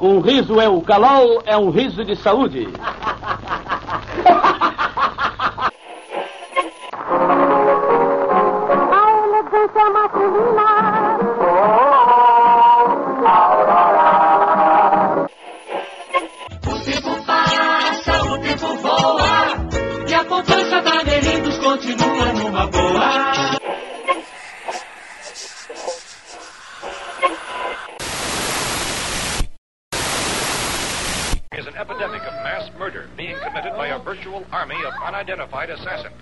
Um riso é o calol, é um riso de saúde. Army of unidentified assassins.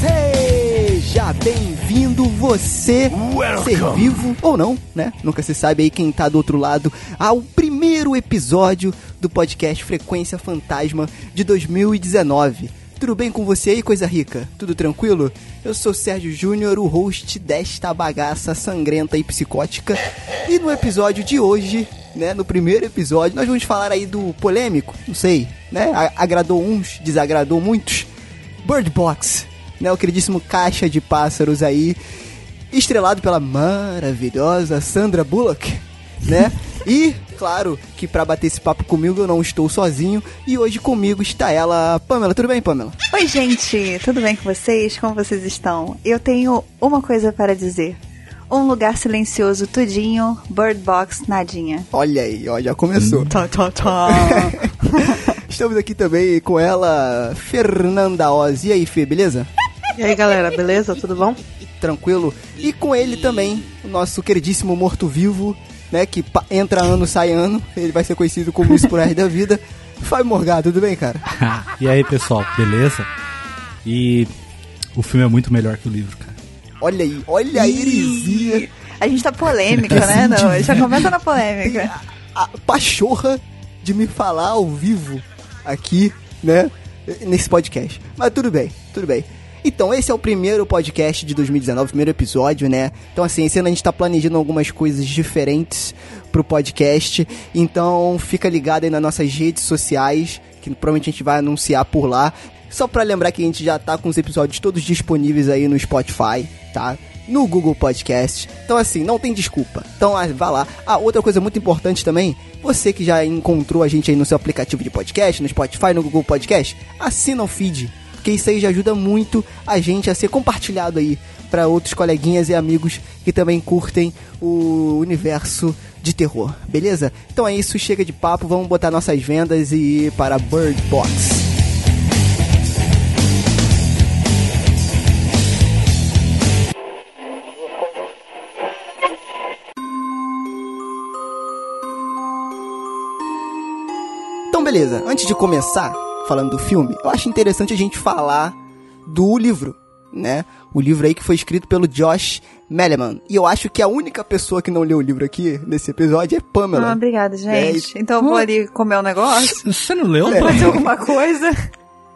Seja bem-vindo você, ser vivo ou não, né? Nunca se sabe aí quem tá do outro lado, ao primeiro episódio do podcast Frequência Fantasma de 2019. Tudo bem com você aí, coisa rica? Tudo tranquilo? Eu sou Sérgio Júnior, o host desta bagaça sangrenta e psicótica. E no episódio de hoje, né, no primeiro episódio, nós vamos falar aí do polêmico, não sei, né? Agradou uns, desagradou muitos. Bird Box, né? O queridíssimo Caixa de Pássaros aí, estrelado pela maravilhosa Sandra Bullock, né? E, claro, que pra bater esse papo comigo eu não estou sozinho e hoje comigo está ela, Pamela. Tudo bem, Pamela? Oi, gente, tudo bem com vocês? Como vocês estão? Eu tenho uma coisa para dizer. Um lugar silencioso, tudinho, Bird Box, nadinha. Olha aí, ó, já começou. Tá, tá, tá. Estamos aqui também com ela, Fernanda Oz. E aí, Fê, beleza? E aí galera, beleza? Tudo bom? Tranquilo? E com ele também, o nosso queridíssimo morto-vivo, né? Que entra ano, sai ano. Ele vai ser conhecido como isso por resto da vida. Fábio Morgado, tudo bem, cara? e aí, pessoal, beleza? E o filme é muito melhor que o livro, cara. Olha aí, olha a heresia. A gente tá polêmica, né? Não, já começa na polêmica. a, a pachorra de me falar ao vivo aqui, né? Nesse podcast. Mas tudo bem, tudo bem. Então, esse é o primeiro podcast de 2019, primeiro episódio, né? Então, assim, esse ano a gente tá planejando algumas coisas diferentes pro podcast. Então, fica ligado aí nas nossas redes sociais, que provavelmente a gente vai anunciar por lá. Só pra lembrar que a gente já tá com os episódios todos disponíveis aí no Spotify, tá? No Google Podcast. Então, assim, não tem desculpa. Então, ah, vá lá. Ah, outra coisa muito importante também, você que já encontrou a gente aí no seu aplicativo de podcast, no Spotify, no Google Podcast, assina o feed, porque isso aí já ajuda muito a gente a ser compartilhado aí para outros coleguinhas e amigos que também curtem o universo de terror, beleza? Então é isso, chega de papo, vamos botar nossas vendas e ir para Bird Box. Então, beleza. Antes de começar falando do filme, eu acho interessante a gente falar do livro, né? O livro aí que foi escrito pelo Josh Melleman. E eu acho que a única pessoa que não leu o livro aqui nesse episódio é Pamela. Ah, obrigada, É, gente. Então eu vou ali comer um negócio, Você não leu? fazer alguma coisa.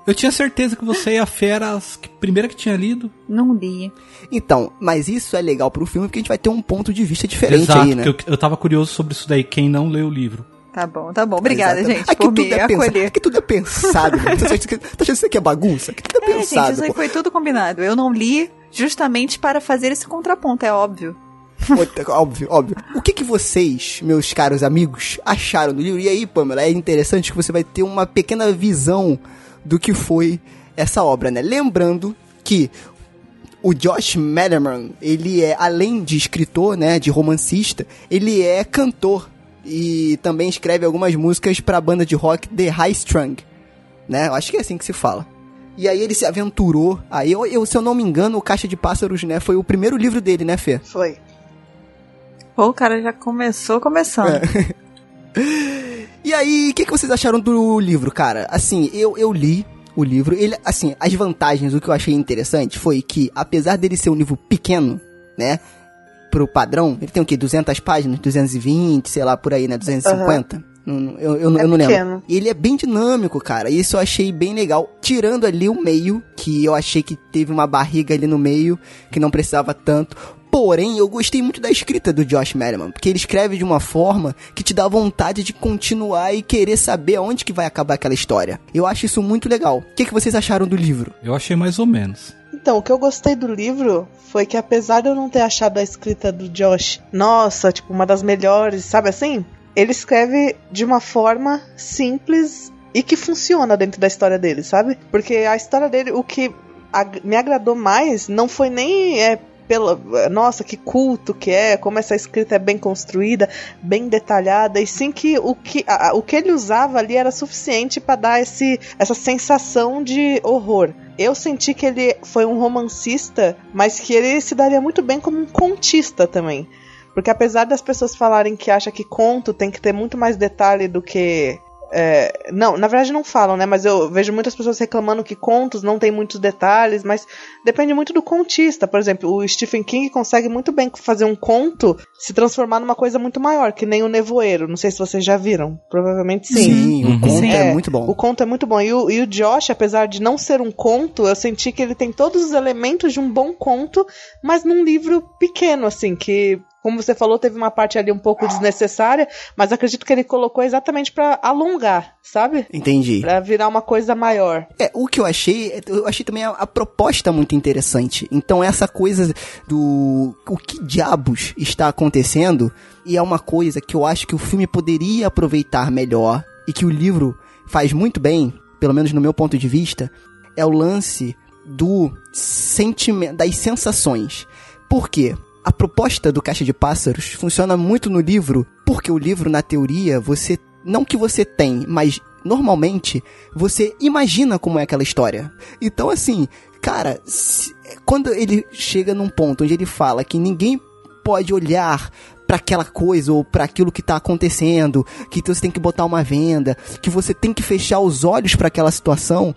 Eu tinha certeza que você e a Fera, as que- primeira que tinha lido. Não li. Então, mas isso é legal pro filme porque a gente vai ter um ponto de vista diferente Exato, aí, né? eu, eu tava curioso sobre isso daí, quem não leu o livro. Tá bom, tá bom. Obrigada, Exato. gente, Aqui por tudo me é. Aqui tudo é pensado. né? Você acha que- tá achando que isso aqui é bagunça? Aqui tudo é, É, gente, pensado. isso aí foi tudo combinado. Eu não li justamente para fazer esse contraponto, é óbvio. Óbvio, óbvio. O que, que vocês, meus caros amigos, acharam do livro? E aí, Pamela, é interessante que você vai ter uma pequena visão do que foi essa obra, né? Lembrando que o Josh Malerman, ele é, além de escritor, né, de romancista, ele é cantor e também escreve algumas músicas para a banda de rock The High Strung, né? Eu acho que é assim que se fala. E aí ele se aventurou. Aí, eu, eu, se eu não me engano, o Caixa de Pássaros, né, foi o primeiro livro dele, né, Fê? Foi. Pô, o cara já começou começando. E aí, o que, que vocês acharam do livro, cara? Assim, eu, eu li o livro. Ele, assim, as vantagens, o que eu achei interessante foi que, apesar dele ser um livro pequeno, né? Pro padrão, ele tem o quê? 200 páginas? 220, sei lá, por aí, né? 250? Não- não- Eu, eu, não- É eu não lembro. E ele é bem dinâmico, cara. Isso eu achei bem legal. Tirando ali o meio, que eu achei que teve uma barriga ali no meio, que não precisava tanto. Porém, eu gostei muito da escrita do Josh Merriman, porque ele escreve de uma forma que te dá vontade de continuar e querer saber aonde que vai acabar aquela história. Eu acho isso muito legal. O que, que vocês acharam do livro? Eu achei mais ou menos. Então, o que eu gostei do livro foi que apesar de eu não ter achado a escrita do Josh, nossa, tipo, uma das melhores, sabe assim? Ele escreve de uma forma simples e que funciona dentro da história dele, sabe? Porque a história dele, o que me agradou mais não foi nem é, pela, nossa, que culto que é, como essa escrita é bem construída, bem detalhada, e sim que o que, a- o que ele usava ali era suficiente para dar esse, essa sensação de horror. Eu senti que ele foi um romancista, mas que ele se daria muito bem como um contista também. Porque apesar das pessoas falarem que acha que conto tem que ter muito mais detalhe do que. É, não, na verdade não falam, né? Mas eu vejo muitas pessoas reclamando que contos não tem muitos detalhes, mas depende muito do contista. Por exemplo, o Stephen King consegue muito bem fazer um conto se transformar numa coisa muito maior, que nem o Nevoeiro. Não sei se vocês já viram. Provavelmente sim. o Uhum. conto Sim. é, muito bom. O conto é muito bom. E o, e o Josh, apesar de não ser um conto, eu senti que ele tem todos os elementos de um bom conto, mas num livro pequeno, assim, que. Como você falou, teve uma parte ali um pouco desnecessária, mas acredito que ele colocou exatamente pra alongar, sabe? Entendi. Pra virar uma coisa maior. É, o que eu achei, eu achei também a, a proposta muito interessante. Então, essa coisa do. O que diabos está acontecendo? E é uma coisa que eu acho que o filme poderia aproveitar melhor e que o livro faz muito bem, pelo menos no meu ponto de vista, é o lance do sentimento, das sensações. Por quê? A proposta do Caixa de Pássaros funciona muito no livro, porque o livro, na teoria, você. Não que você tem, mas normalmente você imagina como é aquela história. Então, assim, cara, se- quando ele chega num ponto onde ele fala que ninguém pode olhar pra aquela coisa ou pra aquilo que tá acontecendo, que você tem que botar uma venda, que você tem que fechar os olhos pra aquela situação,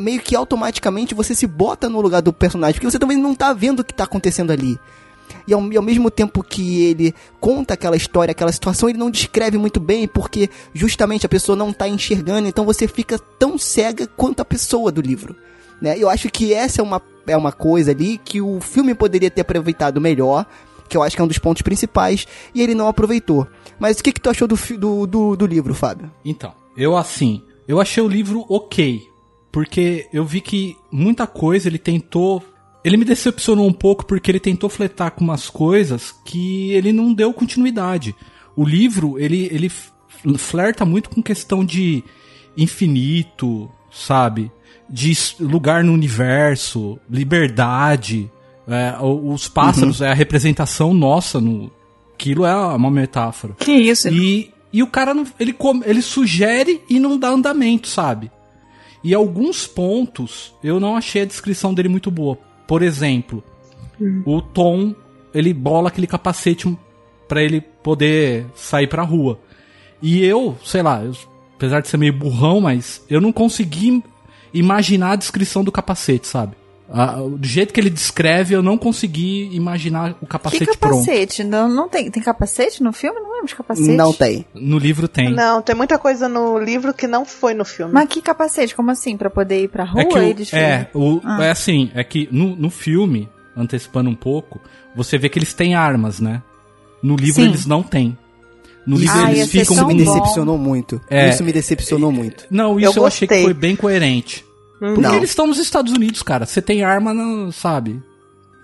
meio que automaticamente você se bota no lugar do personagem, porque você também não tá vendo o que tá acontecendo ali. E ao, e ao mesmo tempo que ele conta aquela história, aquela situação, ele não descreve muito bem, porque justamente a pessoa não tá enxergando, então você fica tão cega quanto a pessoa do livro. Né? Eu acho que essa é uma, é uma coisa ali que o filme poderia ter aproveitado melhor, que eu acho que é um dos pontos principais, e ele não aproveitou. Mas o que, que tu achou do, do, do, do livro, Fábio? Então, eu assim, eu achei o livro ok, porque eu vi que muita coisa ele tentou. Ele me decepcionou um pouco porque ele tentou fletar com umas coisas que ele não deu continuidade. O livro, ele, ele flerta muito com questão de infinito, sabe? De lugar no universo, liberdade. é, os pássaros é a representação nossa no. Aquilo é uma metáfora. Que isso? E, e o cara não, ele, ele sugere e não dá andamento, sabe? E alguns pontos eu não achei a descrição dele muito boa. Por exemplo, o Tom, ele bola aquele capacete pra ele poder sair pra rua. E eu, sei lá, eu- apesar de ser meio burrão, mas eu não consegui imaginar a descrição do capacete, sabe? Ah, do jeito que ele descreve, eu não consegui imaginar o Que capacete, pronto. capacete? Não, não tem, tem capacete no filme? Não lembro de capacete. Não tem. No livro tem. Não, tem muita coisa no livro que não foi no filme. Mas que capacete? Como assim? Pra poder ir pra rua É que o- e desfilar? é, o, Ah. é assim, é que no, no filme, antecipando um pouco, você vê que eles têm armas, né? No livro Sim. eles não têm. No livro Ah, eles ficam tão me bom. decepcionou muito. É. Isso me decepcionou muito. Não, isso eu, Eu achei que foi bem coerente. Porque Não. eles estão nos Estados Unidos, cara. Você tem arma, no, sabe?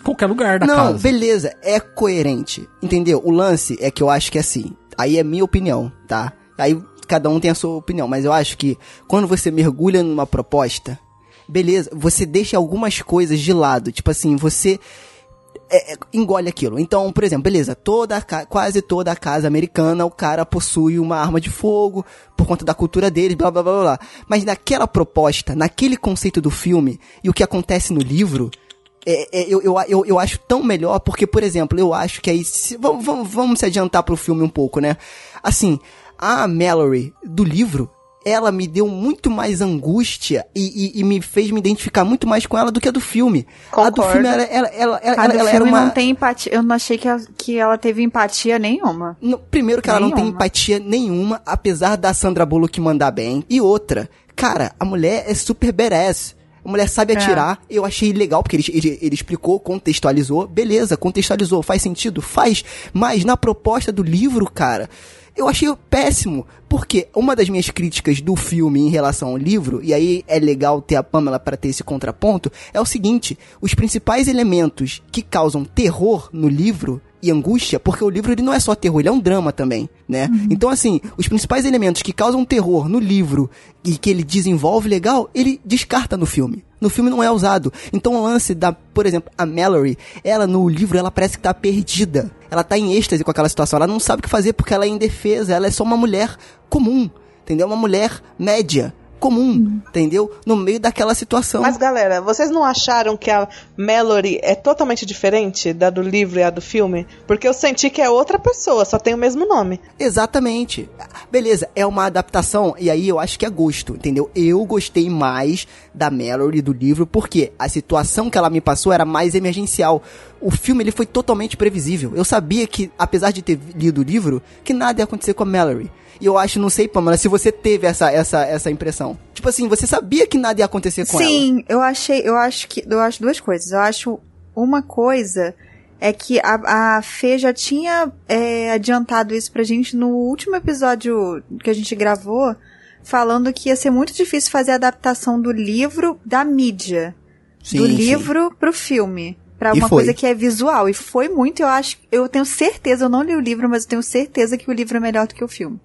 Em Qualquer lugar da não, casa. beleza, é coerente. Entendeu? O lance é que eu acho que é assim. Aí é minha opinião, tá? Aí cada um tem a sua opinião, mas eu acho que quando você mergulha numa proposta, beleza, você deixa algumas coisas de lado. Tipo assim, você é, é, engole aquilo. Então, por exemplo, beleza, toda quase toda a casa americana, o cara possui uma arma de fogo por conta da cultura deles, blá blá blá blá. blá. Mas naquela proposta, naquele conceito do filme e o que acontece no livro, é, é, eu, eu, eu, eu acho tão melhor, porque, por exemplo, eu acho que aí. se- vamos, vamos, vamos se adiantar pro filme um pouco, né? Assim, a Mallory do livro, ela me deu muito mais angústia e, e, e me fez me identificar muito mais com ela do que a do filme. A do Concordo. filme, ela, ela, ela, ela, A do ela era filme uma. não tem empatia. Eu não achei que, a- que ela teve empatia nenhuma. No- primeiro que ela não tem Nenhuma. empatia nenhuma, apesar da Sandra Bullock mandar bem. E outra, cara, a mulher é super badass. A mulher sabe É. atirar. Eu achei legal, porque ele, ele, ele explicou, contextualizou. Beleza, contextualizou. Faz sentido? Faz. Mas na proposta do livro, cara, eu achei péssimo. Porque uma das minhas críticas do filme em relação ao livro, e aí é legal ter a Pamela para ter esse contraponto, é o seguinte: os principais elementos que causam terror no livro e angústia, porque o livro ele não é só terror, ele é um drama também, né? Então assim, os principais elementos que causam terror no livro e que ele desenvolve legal, ele descarta no filme. No filme não é usado. Então o lance da, por exemplo, a Mallory, ela no livro ela parece que tá perdida. Ela tá em êxtase com aquela situação, ela não sabe o que fazer porque ela é indefesa, ela é só uma mulher comum, entendeu? Uma mulher média, comum, entendeu? No meio daquela situação. Mas galera, vocês não acharam que a Mallory é totalmente diferente da do livro e a do filme? Porque eu senti que é outra pessoa, só tem o mesmo nome. Exatamente. Beleza, é uma adaptação, e aí eu acho que é gosto, entendeu? Eu gostei mais da Mallory do livro, porque a situação que ela me passou era mais emergencial. O filme ele foi totalmente previsível. Eu sabia que, apesar de ter lido o livro, que nada ia acontecer com a Mallory. E eu acho, não sei, Pamela, se você teve essa, essa, essa impressão. Tipo assim, você sabia que nada ia acontecer com ela. Sim, eu achei, eu acho que, eu acho duas coisas. Eu acho uma coisa é que a, a Fê já tinha é, adiantado isso pra gente no último episódio que a gente gravou, falando que ia ser muito difícil fazer a adaptação do livro da mídia. Sim, do sim. livro pro filme. Pra E uma foi. coisa que é visual. E foi muito, eu acho. Eu tenho certeza, eu não li o livro, mas eu tenho certeza que o livro é melhor do que o filme.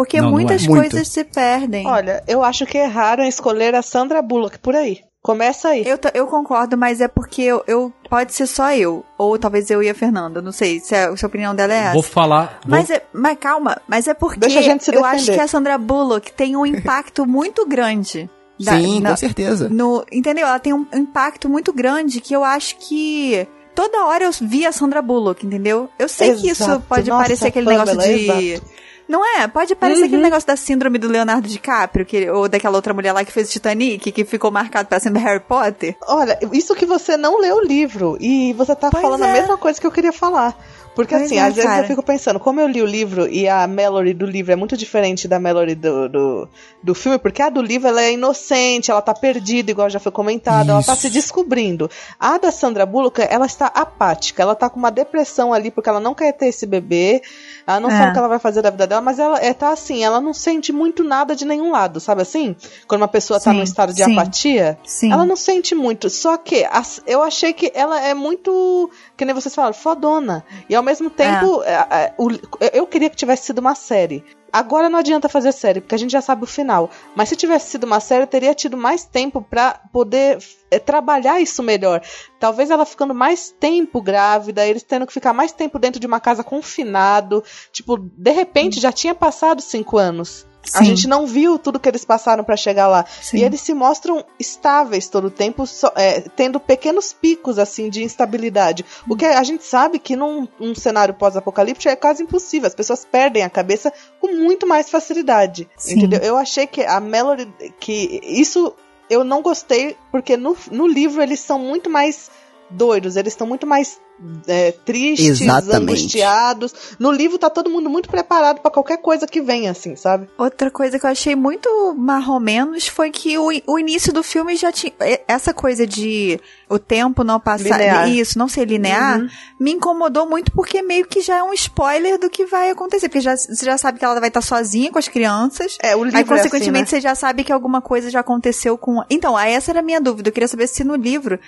Porque Não, não muitas é. Muito. coisas se perdem. Olha, eu acho que erraram em escolher a Sandra Bullock por aí. Começa aí. Eu, eu concordo, mas é porque eu, eu- Pode ser só eu. Ou talvez eu e a Fernanda. Não sei se a, se a opinião dela é essa. Vou falar. vou- Mas, é, mas calma, mas é porque Deixa a gente se eu acho defender. que a Sandra Bullock tem um impacto muito grande. da- Sim, na- com certeza. no, entendeu? Ela tem um impacto muito grande que eu acho que toda hora eu vi a Sandra Bullock, entendeu? Eu sei que isso Exato. pode Nossa, parecer aquele Pamela, negócio de exato. Não é? Pode parecer Uhum. aquele negócio da síndrome do Leonardo DiCaprio, que, ou daquela outra mulher lá que fez Titanic, que ficou marcado pra sempre Harry Potter. Olha, isso que você não leu o livro e você tá Pois falando a é. mesma coisa que eu queria falar. Porque Pois assim, é, às vezes cara. eu fico pensando, como eu li o livro e a Mallory do livro é muito diferente da Mallory do, do, do filme, porque a do livro ela é inocente, ela tá perdida, igual já foi comentado, ela tá Isso. se descobrindo. A da Sandra Bullock, ela está apática, ela tá com uma depressão ali porque ela não quer ter esse bebê, ela não É. sabe o que ela vai fazer da vida dela, mas ela é, tá assim, ela não sente muito nada de nenhum lado, sabe assim? Quando uma pessoa tá Sim, num estado de sim. apatia, Sim. ela não sente muito. Só que as- eu achei que ela é muito. Que nem vocês falaram, fodona. E ao mesmo tempo, é, é, o- eu queria que tivesse sido uma série. Agora não adianta fazer série, porque a gente já sabe o final. Mas se tivesse sido uma série, eu teria tido mais tempo pra poder é, trabalhar isso melhor. Talvez ela ficando mais tempo grávida, eles tendo que ficar mais tempo dentro de uma casa confinado. Tipo, de repente já tinha passado cinco anos. A Sim. gente não viu tudo que eles passaram pra chegar lá. Sim. E eles se mostram estáveis todo o tempo, só- é, tendo pequenos picos assim de instabilidade. O que a gente sabe que num um cenário pós-apocalíptico é quase impossível. As pessoas perdem a cabeça com muito mais facilidade. Sim. Entendeu? Eu achei que a Melody. que isso eu não gostei, porque no, no livro eles são muito mais doidos, eles estão muito mais é, tristes, Exatamente. angustiados. No livro tá todo mundo muito preparado pra qualquer coisa que venha, assim, sabe? Outra coisa que eu achei muito marromenos foi que o, o início do filme já tinha. e- Essa coisa de o tempo não passar. Linear. Isso, não ser linear, Uhum. me incomodou muito porque meio que já é um spoiler do que vai acontecer. Porque já, você já sabe que ela vai estar sozinha com as crianças. É, o livro Aí, é assim, consequentemente, né? você já sabe que alguma coisa já aconteceu com. Então, aí essa era a minha dúvida. Eu queria saber se no livro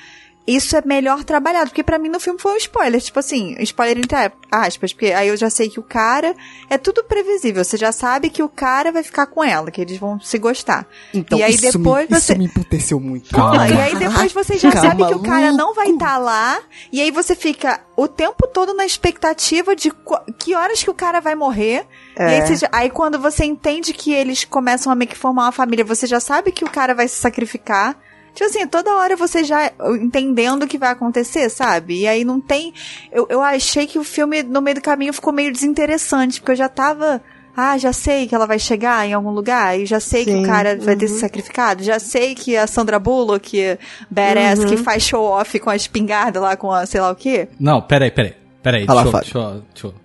isso é melhor trabalhado. Porque pra mim no filme foi um spoiler. Tipo assim, spoiler entre aspas. Porque aí eu já sei que o cara. É tudo previsível. Você já sabe que o cara vai ficar com ela, que eles vão se gostar. Então, e aí isso, depois me, você. isso me emputeceu muito. Calma. E aí depois você já Calma, sabe que o cara não vai estar lá. E aí você fica o tempo todo na expectativa de qu- que horas que o cara vai morrer. É. E aí, você aí quando você entende que eles começam a meio que formar uma família, você já sabe que o cara vai se sacrificar. Tipo assim, toda hora você já entendendo o que vai acontecer, sabe? E aí não tem. Eu, eu achei que o filme, no meio do caminho, ficou meio desinteressante, porque eu já tava. Ah, já sei que ela vai chegar em algum lugar, e já sei que Sim, o cara vai ter uhum. se sacrificado, já sei que a Sandra Bullock, badass, Uhum. que faz show off com a espingarda lá, com a sei lá o quê. Não, peraí, peraí. Peraí, Fala, deixa, deixa, deixa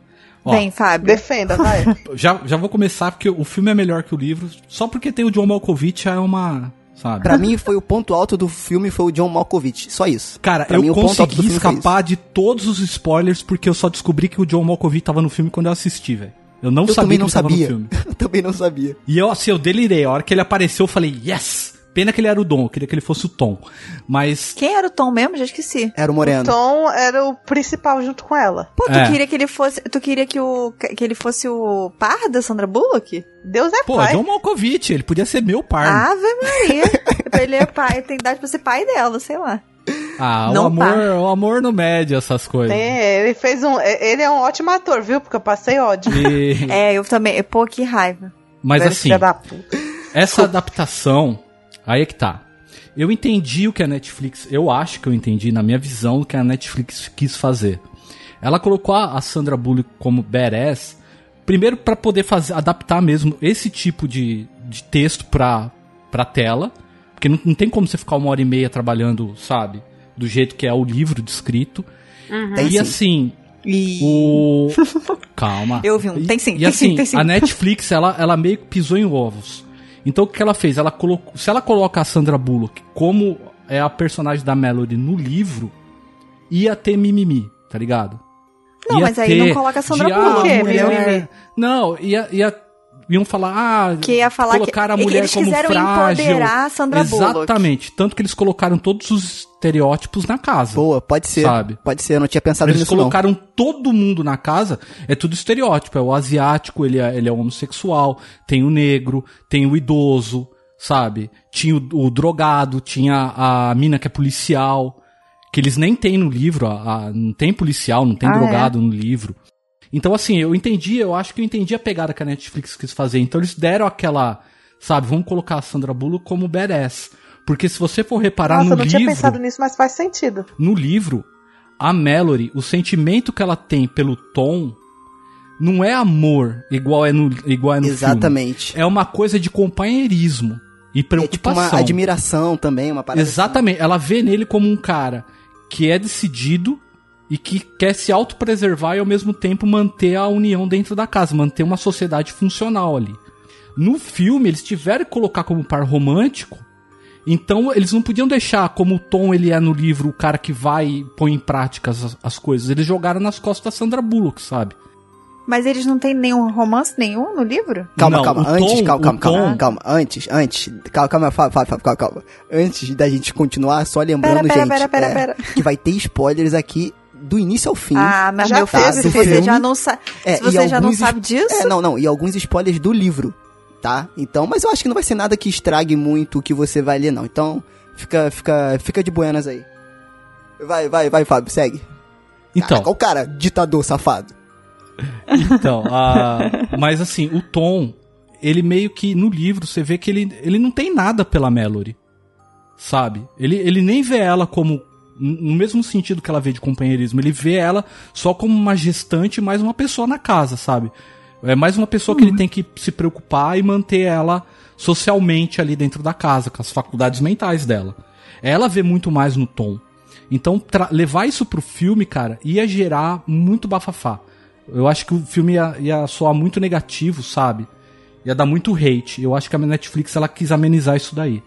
Ó, Vem, Fábio. Defenda, vai. já, já vou começar porque o filme é melhor que o livro. Só porque tem o John Malkovich já é uma. Sabe? Pra mim, foi o ponto alto do filme, foi o John Malkovich. Só isso. Cara, Pra eu mim, consegui escapar de todos os spoilers porque eu só descobri que o John Malkovich tava no filme quando eu assisti, velho. Eu não Eu sabia também que não ele tava sabia. no filme. Eu também não sabia. E eu, assim, eu delirei. A hora que ele apareceu, eu falei, yes! Pena que ele era o Dom, eu queria que ele fosse o Tom. Mas, Quem era o Tom mesmo? Já esqueci. Era o Moreno. Tom era o principal junto com ela. Pô, tu É. queria que ele fosse. Tu queria que, o, que ele fosse o par da Sandra Bullock? Deus é pô, pai. John Malkovich, ele podia ser meu par. Ave Maria. ele é pai, tem idade pra ser pai dela, sei lá. Ah, o Não amor, tá. o amor não mede essas coisas. É, ele fez um. Ele é um ótimo ator, viu? Porque eu passei ódio. E- É, eu também. Pô, que raiva. Mas Velho assim, essa adaptação, aí é que tá. Eu entendi o que a Netflix, eu acho que eu entendi, na minha visão, o que a Netflix quis fazer. Ela colocou a Sandra Bullock como badass, primeiro pra poder fazer, adaptar mesmo esse tipo de, de texto pra, pra tela, porque não, não tem como você ficar uma hora e meia trabalhando, sabe, do jeito que é o livro descrito. Tem e sim. assim, E... o... Calma. Eu vi um. Tem sim, E tem assim, sim, tem sim. a Netflix, ela, ela meio que pisou em ovos. Então o que ela fez? Ela colocou, se ela coloca a Sandra Bullock como é a personagem da Melody no livro, ia ter mimimi, tá ligado? Não, Ia mas aí não coloca a Sandra de, ah, Bullock. mulher- Mimimi? Não, ia, ia iam falar, ah, Que ia falar que- colocar a é mulher eles como quiseram frágil. empoderar a Sandra Bullock. Exatamente, tanto que eles colocaram todos os estereótipos na casa. Boa, pode ser. Sabe? Pode ser, eu não tinha pensado Eles nisso colocaram todo mundo na casa, é tudo estereótipo. É o asiático, ele é, ele é homossexual, tem o negro, tem o idoso, sabe? Tinha o, o drogado, tinha a mina que é policial, que eles nem têm no livro, a- a- não tem policial, não tem Ah, drogado no livro. Então, assim, eu entendi, eu acho que eu entendi a pegada que a Netflix quis fazer. Então, eles deram aquela, sabe, vamos colocar a Sandra Bullock como badass. Porque se você for reparar Nossa, no eu não livro tinha pensado nisso, mas faz sentido. no livro, a Mallory, o sentimento que ela tem pelo Tom não é amor igual é no, igual é no Exatamente. filme. É uma coisa de companheirismo e É tipo preocupação. uma admiração também, uma parada. assim. Exatamente. Ela vê nele como um cara que é decidido e que quer se autopreservar e ao mesmo tempo manter a união dentro da casa, manter uma sociedade funcional ali. No filme, eles tiveram que colocar como par romântico, então eles não podiam deixar como o Tom ele é no livro, o cara que vai e põe em prática as, as coisas. Eles jogaram nas costas da Sandra Bullock, sabe? Mas eles não têm nenhum romance nenhum no livro? Calma, Não, calma, antes, tom- calma, calma, calma, tom- calma, antes, antes, calma, calma, Fábio, Fábio, Fábio, calma, calma. Antes da gente continuar, só lembrando, Pera, pera, gente, pera, pera, é, pera. que vai ter spoilers aqui do início ao fim. Ah, mas Já meu filho, se você filme. já não sabe. É, se você já não sabe disso. É, não, não, e alguns spoilers do livro, tá? Então, mas eu acho que não vai ser nada que estrague muito o que você vai ler, não. Então, fica, fica, fica de buenas aí. Vai, vai, vai, Fábio, segue. Então, Caraca, o cara, ditador safado. Então, a- mas assim, o Tom, ele meio que no livro você vê que ele, ele não tem nada pela Mallory. Sabe? Ele, ele nem vê ela como. No mesmo sentido que ela vê de companheirismo, ele vê ela só como uma gestante mais uma pessoa na casa, sabe? É mais uma pessoa que ele tem que se preocupar e manter ela socialmente ali dentro da casa, com as faculdades mentais dela. Ela vê muito mais no Tom. Então, levar isso pro filme, cara, ia gerar muito bafafá. Eu acho que o filme ia, ia soar muito negativo, sabe? Ia dar muito hate. Eu acho que a Netflix ela quis amenizar isso daí.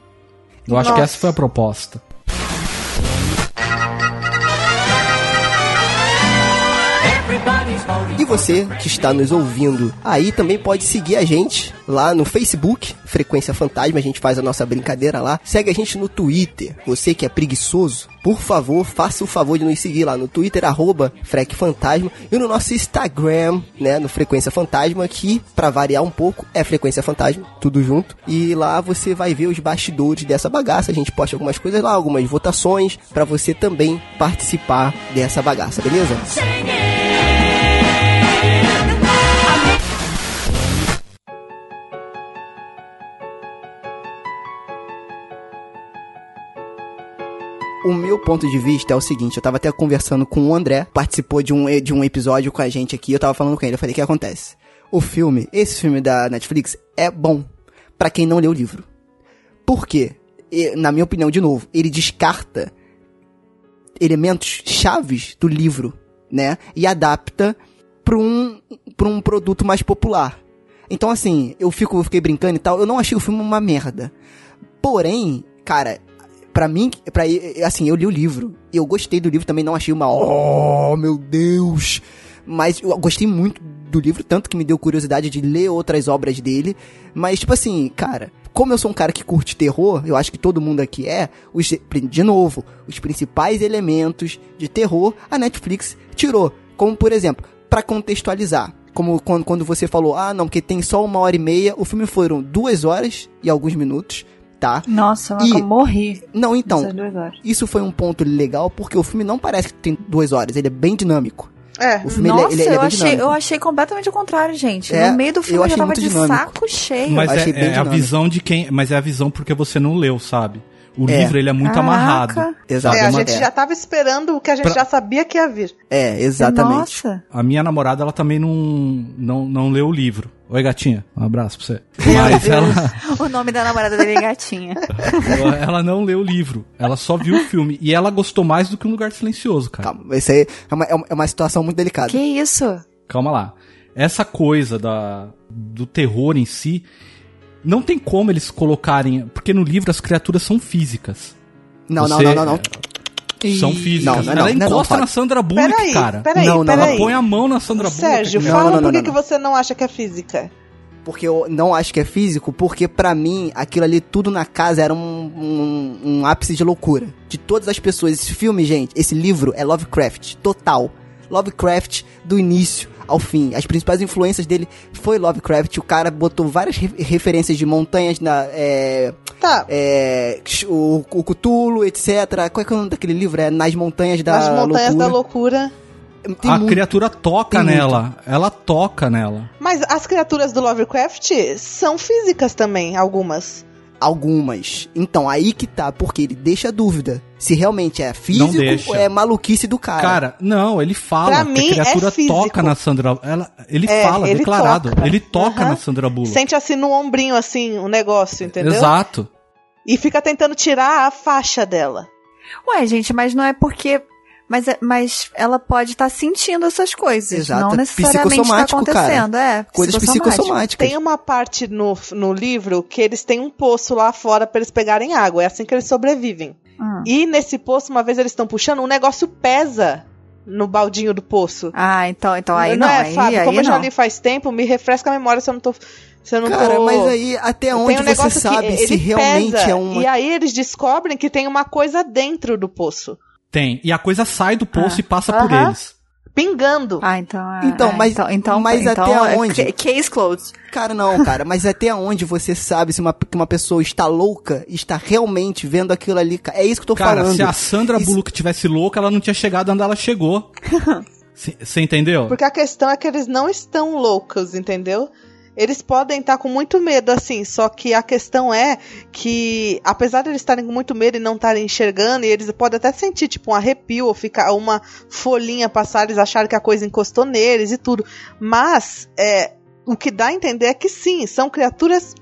Eu acho que Nossa. essa foi a proposta. E você que está nos ouvindo aí também pode seguir a gente lá no Facebook, Frequência Fantasma, a gente faz a nossa brincadeira lá. Segue a gente no Twitter. Você que é preguiçoso, por favor, faça o favor de nos seguir lá no Twitter, arroba Fantasma, e no nosso Instagram, né, no Frequência Fantasma, que, pra variar um pouco, é Frequência Fantasma, tudo junto. E lá você vai ver os bastidores dessa bagaça, a gente posta algumas coisas lá, algumas votações, pra você também participar dessa bagaça, beleza? O meu ponto de vista é o seguinte, eu tava até conversando com o André, participou de um, de um episódio com a gente aqui, eu tava falando com ele, eu falei, o que acontece? O filme, esse filme da Netflix, é bom pra quem não leu o livro. Por quê? E, na minha opinião, de novo, ele descarta elementos chaves do livro, né? E adapta pra um, pra um produto mais popular. Então, assim, eu fico, eu fiquei brincando e tal, eu não achei o filme uma merda. Porém, cara, pra mim, pra, assim, eu li o livro. E eu gostei do livro também, não achei uma. Oh, meu Deus! Mas eu gostei muito do livro, tanto que me deu curiosidade de ler outras obras dele. Mas, tipo assim, cara, como eu sou um cara que curte terror, eu acho que todo mundo aqui é, os, de novo, os principais elementos de terror a Netflix tirou. Como, por exemplo, pra contextualizar. Como quando, quando você falou, ah, não, porque tem só uma hora e meia, o filme foram duas horas e alguns minutos, tá? Nossa, E- eu morri. Não, então, horas. isso foi um ponto legal, porque o filme não parece que tem duas horas, ele é bem dinâmico. É. O filme ele é- Nossa, ele, é- ele é eu, achei, dinâmico. eu achei completamente o contrário, gente. É, no meio do eu filme eu, já achei tava de dinâmico. saco cheio. Mas achei é, bem é a visão de quem. Mas é a visão porque você não leu, sabe? O É. livro ele é muito Caraca. amarrado. Exato. É, a uma- gente é. já tava esperando o que a gente Pra- já sabia que ia vir. É, exatamente. Nossa. A minha namorada, ela também não, não, não leu o livro. Oi, gatinha. Um abraço pra você. Mas ela, O nome da namorada dele é Gatinha. ela, ela não leu o livro. Ela só viu o filme. E ela gostou mais do que Um Lugar Silencioso, cara. Calma, isso aí é uma, é uma- é uma situação muito delicada. que isso? Calma lá. Essa coisa da, do terror em si, não tem como eles colocarem. Porque no livro as criaturas são físicas. Não, não, Você- não, não, não. São físicas. Não, não ela não, não, não, encosta na Sandra Bullock, Peraí, cara. peraí, Não, não, Ela põe a mão na Sandra Bullock. Sérgio, Não, fala não, não, por não, que não. que você não acha que é física. Porque eu não acho que é físico, porque pra mim, aquilo ali tudo na casa era um, um, um ápice de loucura. De todas as pessoas. Esse filme, gente, esse livro é Lovecraft, total. Lovecraft do início ao fim. As principais influências dele foi Lovecraft. O cara botou várias re- referências de montanhas na. É, Tá, é, o, o Cthulhu, etc. Qual é, que é o nome daquele livro? É Nas Montanhas da as montanhas Loucura. da loucura. Tem a muito. criatura toca Tem muito. nela. Ela toca nela. Mas as criaturas do Lovecraft são físicas também, algumas. Algumas. Então, aí que tá, porque ele deixa a dúvida. Se realmente é físico ou é maluquice do cara. Cara, não, ele fala Pra que mim, a criatura é toca na Sandra. Ela, ele É, fala, ele declarado. toca. Ele toca Aham. na Sandra Bullock. Sente assim no ombrinho, assim, o negócio, entendeu? Exato. E fica tentando tirar a faixa dela. Ué, gente, mas não é porque. Mas, é- mas ela pode estar sentindo essas coisas. Exato, Não é necessariamente está psicossomático, cara. acontecendo. É, Coisas psicossomáticas. Tem uma parte no, no livro que eles têm um poço lá fora pra eles pegarem água. É assim que eles sobrevivem. Hum. E nesse poço, uma vez eles estão puxando, um negócio pesa no baldinho do poço. Ah, então, então aí não. é, aí, Fábio? aí Como eu já não. li faz tempo, me refresca a memória se eu não tô. Se eu não Cara, tô... mas aí até onde um você sabe se realmente pesa, é uma. E aí eles descobrem que tem uma coisa dentro do poço. Tem. E a coisa sai do poço Ah. e passa por Aham. eles. Pingando. Ah, então. é, Então, é, mas- então, então, mas então, até é onde? ca- Case closed. Cara, não, cara, mas até onde você sabe se uma, que uma pessoa está louca e está realmente vendo aquilo ali? É isso que eu tô Cara, falando. se a Sandra Isso- Bullock tivesse louca, ela não tinha chegado onde ela chegou. Você entendeu? Porque a questão é que eles não estão loucos, entendeu? Eles podem estar com muito medo, assim, só que a questão é que, apesar de eles estarem com muito medo e não estarem enxergando, e eles podem até sentir, tipo, um arrepio ou ficar uma folhinha passar, eles acharem que a coisa encostou neles e tudo. Mas, é, o que dá a entender é que sim, são criaturas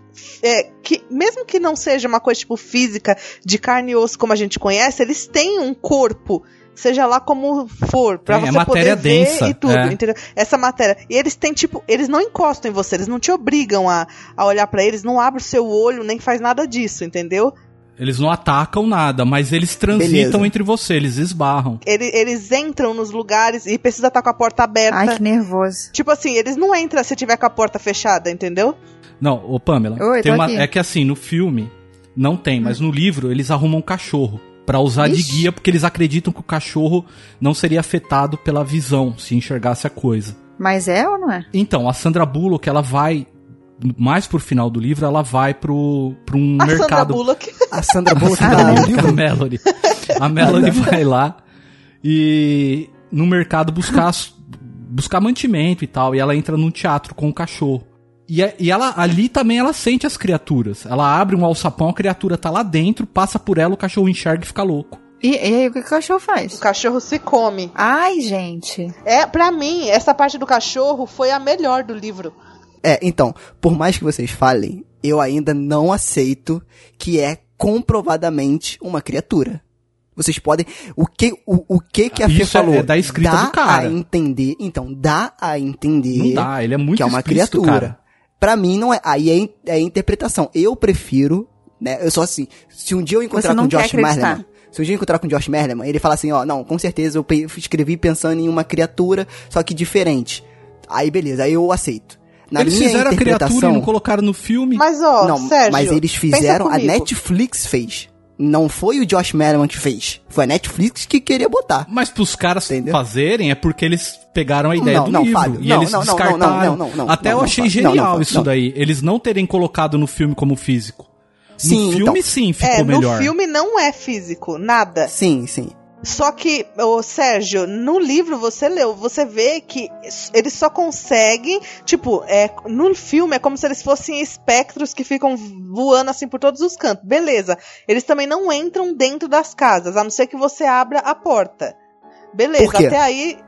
é, que, mesmo que não seja uma coisa, tipo, física, de carne e osso como a gente conhece, eles têm um corpo. Seja lá como for, pra Tem, é você matéria poder ver densa, e tudo, é. entendeu? Essa matéria. E eles têm, tipo, eles não encostam em você, eles não te obrigam a, a olhar pra eles, não abre o seu olho, nem faz nada disso, entendeu? Eles não atacam nada, mas eles transitam Beleza. entre você, eles esbarram. Ele- eles entram nos lugares e precisa estar com a porta aberta. Ai, que nervoso. Tipo assim, eles não entram se tiver com a porta fechada, entendeu? Não, ô Pamela, Oi, tem uma, aqui. é que assim, no filme não tem, mas no livro eles arrumam um cachorro pra usar de Ixi. guia porque eles acreditam que o cachorro não seria afetado pela visão se enxergasse a coisa. Mas é ou não é? Então, a Sandra Bullock, ela vai mais pro final do livro, ela vai pro, pro um A Sandra mercado Bullock. A Sandra Bullock a tá no Melody, a? Melody. A Melody vai lá e no mercado buscar buscar mantimento e tal, e ela entra num teatro com o cachorro. E, é- e ela ali também ela sente as criaturas. Ela abre um alçapão, a criatura tá lá dentro, passa por ela, o cachorro enxerga e fica louco. E, e aí, o que, o cachorro O faz? cachorro se come. Ai, gente. É, pra mim, essa parte do cachorro foi a melhor do livro. É, então, por mais que vocês falem, eu ainda não aceito que é comprovadamente uma criatura. Vocês podem. O que, o, o que, que a Fê Isso é- falou? é da escrita dá do cara. a entender. Então, dá a entender Não dá, ele é muito que é uma explícito, criatura. cara. Pra mim, não é. Aí é, é interpretação. Eu prefiro né? Eu sou assim, se um dia eu encontrar Você não com o Josh. Merleman, se um dia eu encontrar com o Josh Merleman, ele fala assim, ó, não, com certeza eu escrevi pensando em uma criatura, só que diferente. Aí beleza, aí eu aceito. Na eles minha fizeram a criatura e não colocaram no filme. Mas, ó, não, Sérgio. mas eles pensa fizeram, a. Netflix fez. Não foi o Josh Merriman que fez. Foi a Netflix que queria botar. Mas pros caras Entendeu? fazerem é porque eles pegaram a ideia Não, do não, livro. Fábio, e não, eles não, descartaram. não, não, não, não, Até não, eu achei genial não, isso não. daí. Eles não terem colocado no filme como físico. Sim, no filme, então. sim, ficou É, melhor. no filme não é físico, nada. Sim, sim. Só que, ô Sérgio, no livro você leu, você vê que eles só conseguem, tipo, é, no filme é como se eles fossem espectros que ficam voando assim por todos os cantos. Beleza. Eles também não entram dentro das casas, a não ser que você abra a porta. Beleza, até aí.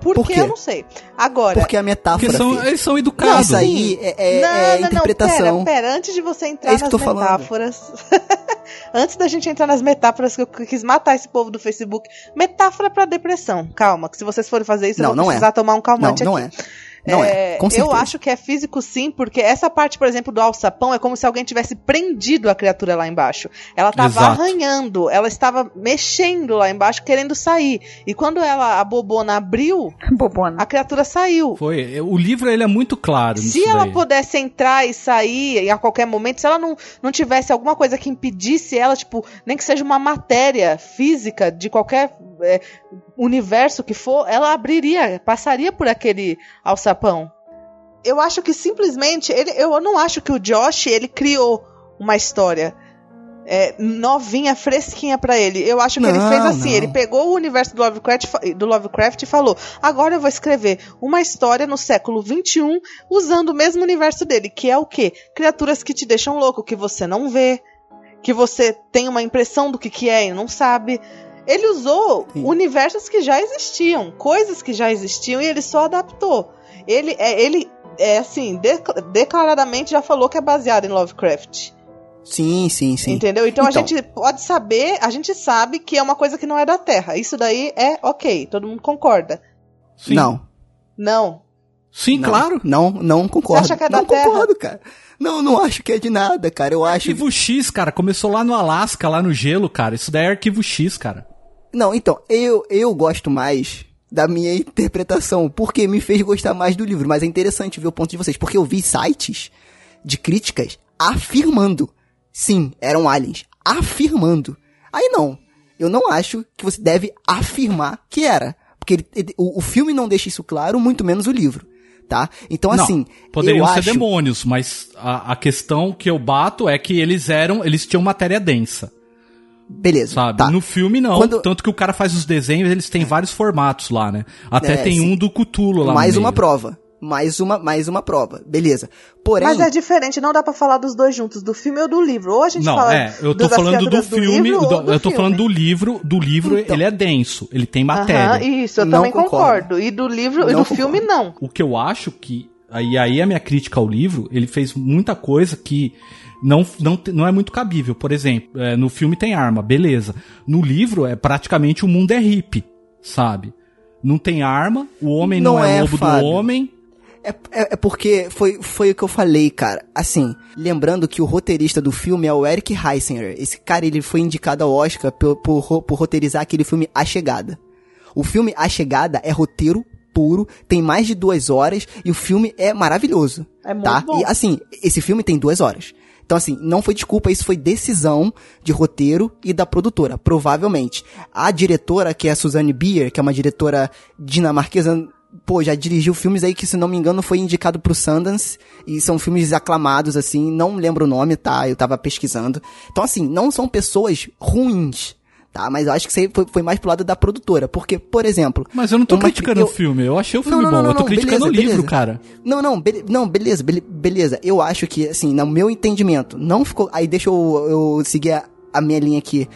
Por, Por quê? Eu não sei. Agora. Porque a metáfora. Porque são, eles são Não, educados. isso aí é, é- é interpretação. Não, pera, pera, antes de você entrar É nas metáforas. antes da gente entrar nas metáforas, que eu quis matar esse povo do Facebook. Metáfora pra depressão. Calma, que se vocês forem fazer isso, Não, eu vou não é. precisar tomar um Não, calmante não aqui. é. Não é. Com certeza. eu acho que é físico sim, porque essa parte, por exemplo, do alçapão é como se alguém tivesse prendido a criatura lá embaixo. Ela estava Exato. arranhando, ela estava mexendo lá embaixo, querendo sair. E quando ela, a bobona abriu, Bobona. a criatura saiu. Foi. O livro ele é muito claro. Se nisso ela daí. pudesse entrar e sair e a qualquer momento, se ela não, não tivesse alguma coisa que impedisse ela, tipo, nem que seja uma matéria física de qualquer é, universo que for, ela abriria, passaria por aquele alçapão. Eu acho que simplesmente, ele, eu não acho que o Josh, ele criou uma história é, novinha, fresquinha pra ele. Eu acho que ele Não, fez assim, não. ele pegou o universo do Lovecraft, do Lovecraft e falou, agora eu vou escrever uma história no século XXI usando o mesmo universo dele, que é o quê? Criaturas que te deixam louco, que você não vê, que você tem uma impressão do que, que é e não sabe. Ele usou Sim. universos que já existiam, coisas que já existiam e ele só adaptou. Ele é, ele é assim, de- declaradamente já falou que é baseado em Lovecraft. Sim, sim, sim. Entendeu? Então, a Então. gente pode saber, a gente sabe que é uma coisa que não é da Terra. Isso daí é ok, todo mundo concorda. Sim. Não. Não. Sim, não, claro. Não, não concordo. Você acha que é da não Terra? concordo, cara. Não, não acho que é de nada, cara. Eu acho. Arquivo X, cara, começou lá no Alasca, lá no gelo, cara. Isso daí é arquivo X, cara. Não, então, eu, eu gosto mais da minha interpretação, porque me fez gostar mais do livro. Mas é interessante ver o ponto de vocês, porque eu vi sites de críticas afirmando, sim, eram aliens, afirmando. Aí não, eu não acho que você deve afirmar que era, porque ele- ele- o, o filme não deixa isso claro, muito menos o livro, tá? Então Não, assim, poderiam ser acho, demônios, mas a, a questão que eu bato é que eles eram, eles tinham matéria densa, beleza, sabe? tá. No filme não, Quando- tanto que o cara faz os desenhos, eles têm vários formatos lá, né? Até É, tem sim. um do Cutulo lá mais no uma meio. prova, mais uma, mais uma prova, beleza. Porém, Mas é diferente, não dá pra falar dos dois juntos, do filme ou do livro. Ou a gente Não, fala é, eu tô falando do filme, do- do eu tô filme. falando do livro, do livro Então. ele é denso, ele tem matéria. isso, eu Não também concordo. concordo. E do livro e Não do filme, não. O que eu acho que. Aí, aí a minha crítica ao livro, ele fez muita coisa que não, não, não é muito cabível. Por exemplo, é, no filme tem arma, beleza. No livro, é praticamente o mundo é hippie, sabe? Não tem arma, o homem não, Não é, é, lobo Fábio. do homem. É, é, é porque foi, foi o que eu falei, cara. Assim, lembrando que o roteirista do filme é o Eric Heisinger. Esse cara, ele foi indicado ao Oscar por, por, por roteirizar aquele filme A Chegada. O filme A Chegada é roteiro puro, tem mais de duas horas e o filme é maravilhoso. É muito tá? bom. E assim, esse filme tem duas horas. Então, assim, não foi desculpa, isso foi decisão de roteiro e da produtora, provavelmente. A diretora, que é a Suzanne Bier, que é uma diretora dinamarquesa, pô, já dirigiu filmes aí que, se não me engano, foi indicado pro Sundance, e são filmes aclamados, assim, não lembro o nome, tá? Eu tava pesquisando. Então, assim, não são pessoas ruins, tá? Mas eu acho que isso aí foi, foi mais pro lado da produtora, porque, por exemplo... Mas eu não tô criticando eu- o filme, eu achei o filme Não, não, bom. não, eu tô criticando beleza, o livro, beleza. cara. Não, não, be- não, beleza, bele- beleza. Eu acho que, assim, no meu entendimento, não ficou. Aí deixa eu, eu seguir a, a minha linha aqui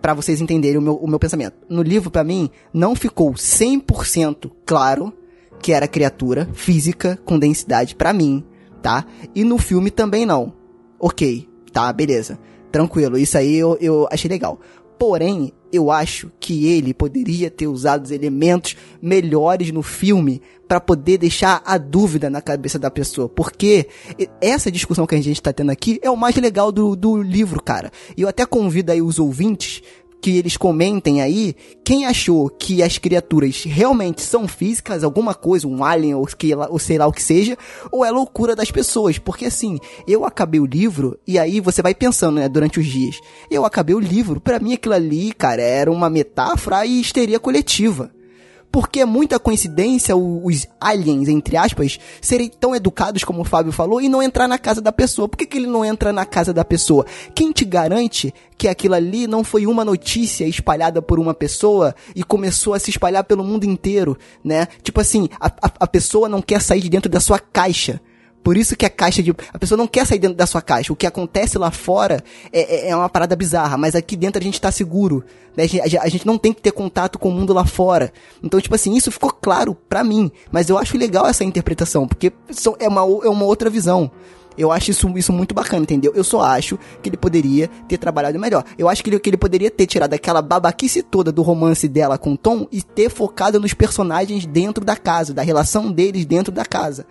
pra vocês entenderem o meu, o meu pensamento. No livro, pra mim, não ficou 100% claro que era criatura física com densidade pra mim, tá? E no filme também não. Ok, tá, beleza. Tranquilo, isso aí eu, eu achei legal. Porém, eu acho que ele poderia ter usado os elementos melhores no filme para poder deixar a dúvida na cabeça da pessoa. Porque essa discussão que a gente tá tendo aqui é o mais legal do, do livro, cara. E eu até convido aí os ouvintes que eles comentem aí quem achou que as criaturas realmente são físicas, alguma coisa, um alien ou, que, ou sei lá o que seja, ou é loucura das pessoas. Porque assim, eu acabei o livro e aí você vai pensando, né, durante os dias. Eu acabei o livro, para mim aquilo ali, cara, era uma metáfora e histeria coletiva porque é muita coincidência os aliens, entre aspas, serem tão educados como o Fábio falou e não entrar na casa da pessoa. Por que, que ele não entra na casa da pessoa? Quem te garante que aquilo ali não foi uma notícia espalhada por uma pessoa e começou a se espalhar pelo mundo inteiro, né? Tipo assim, a, a, a pessoa não quer sair de dentro da sua caixa. Por isso que a caixa de. A pessoa não quer sair dentro da sua caixa. O que acontece lá fora é, é, é uma parada bizarra, mas aqui dentro a gente tá seguro. Né? A, gente, não tem que ter contato com o mundo lá fora. Então, tipo assim, isso ficou claro pra mim. Mas eu acho legal essa interpretação, porque é uma, é uma outra visão. Eu acho isso, isso muito bacana, entendeu? Eu só acho que ele poderia ter trabalhado melhor. Eu acho que ele, que ele poderia ter tirado aquela babaquice toda do romance dela com Tom e ter focado nos personagens dentro da casa, da relação deles dentro da casa.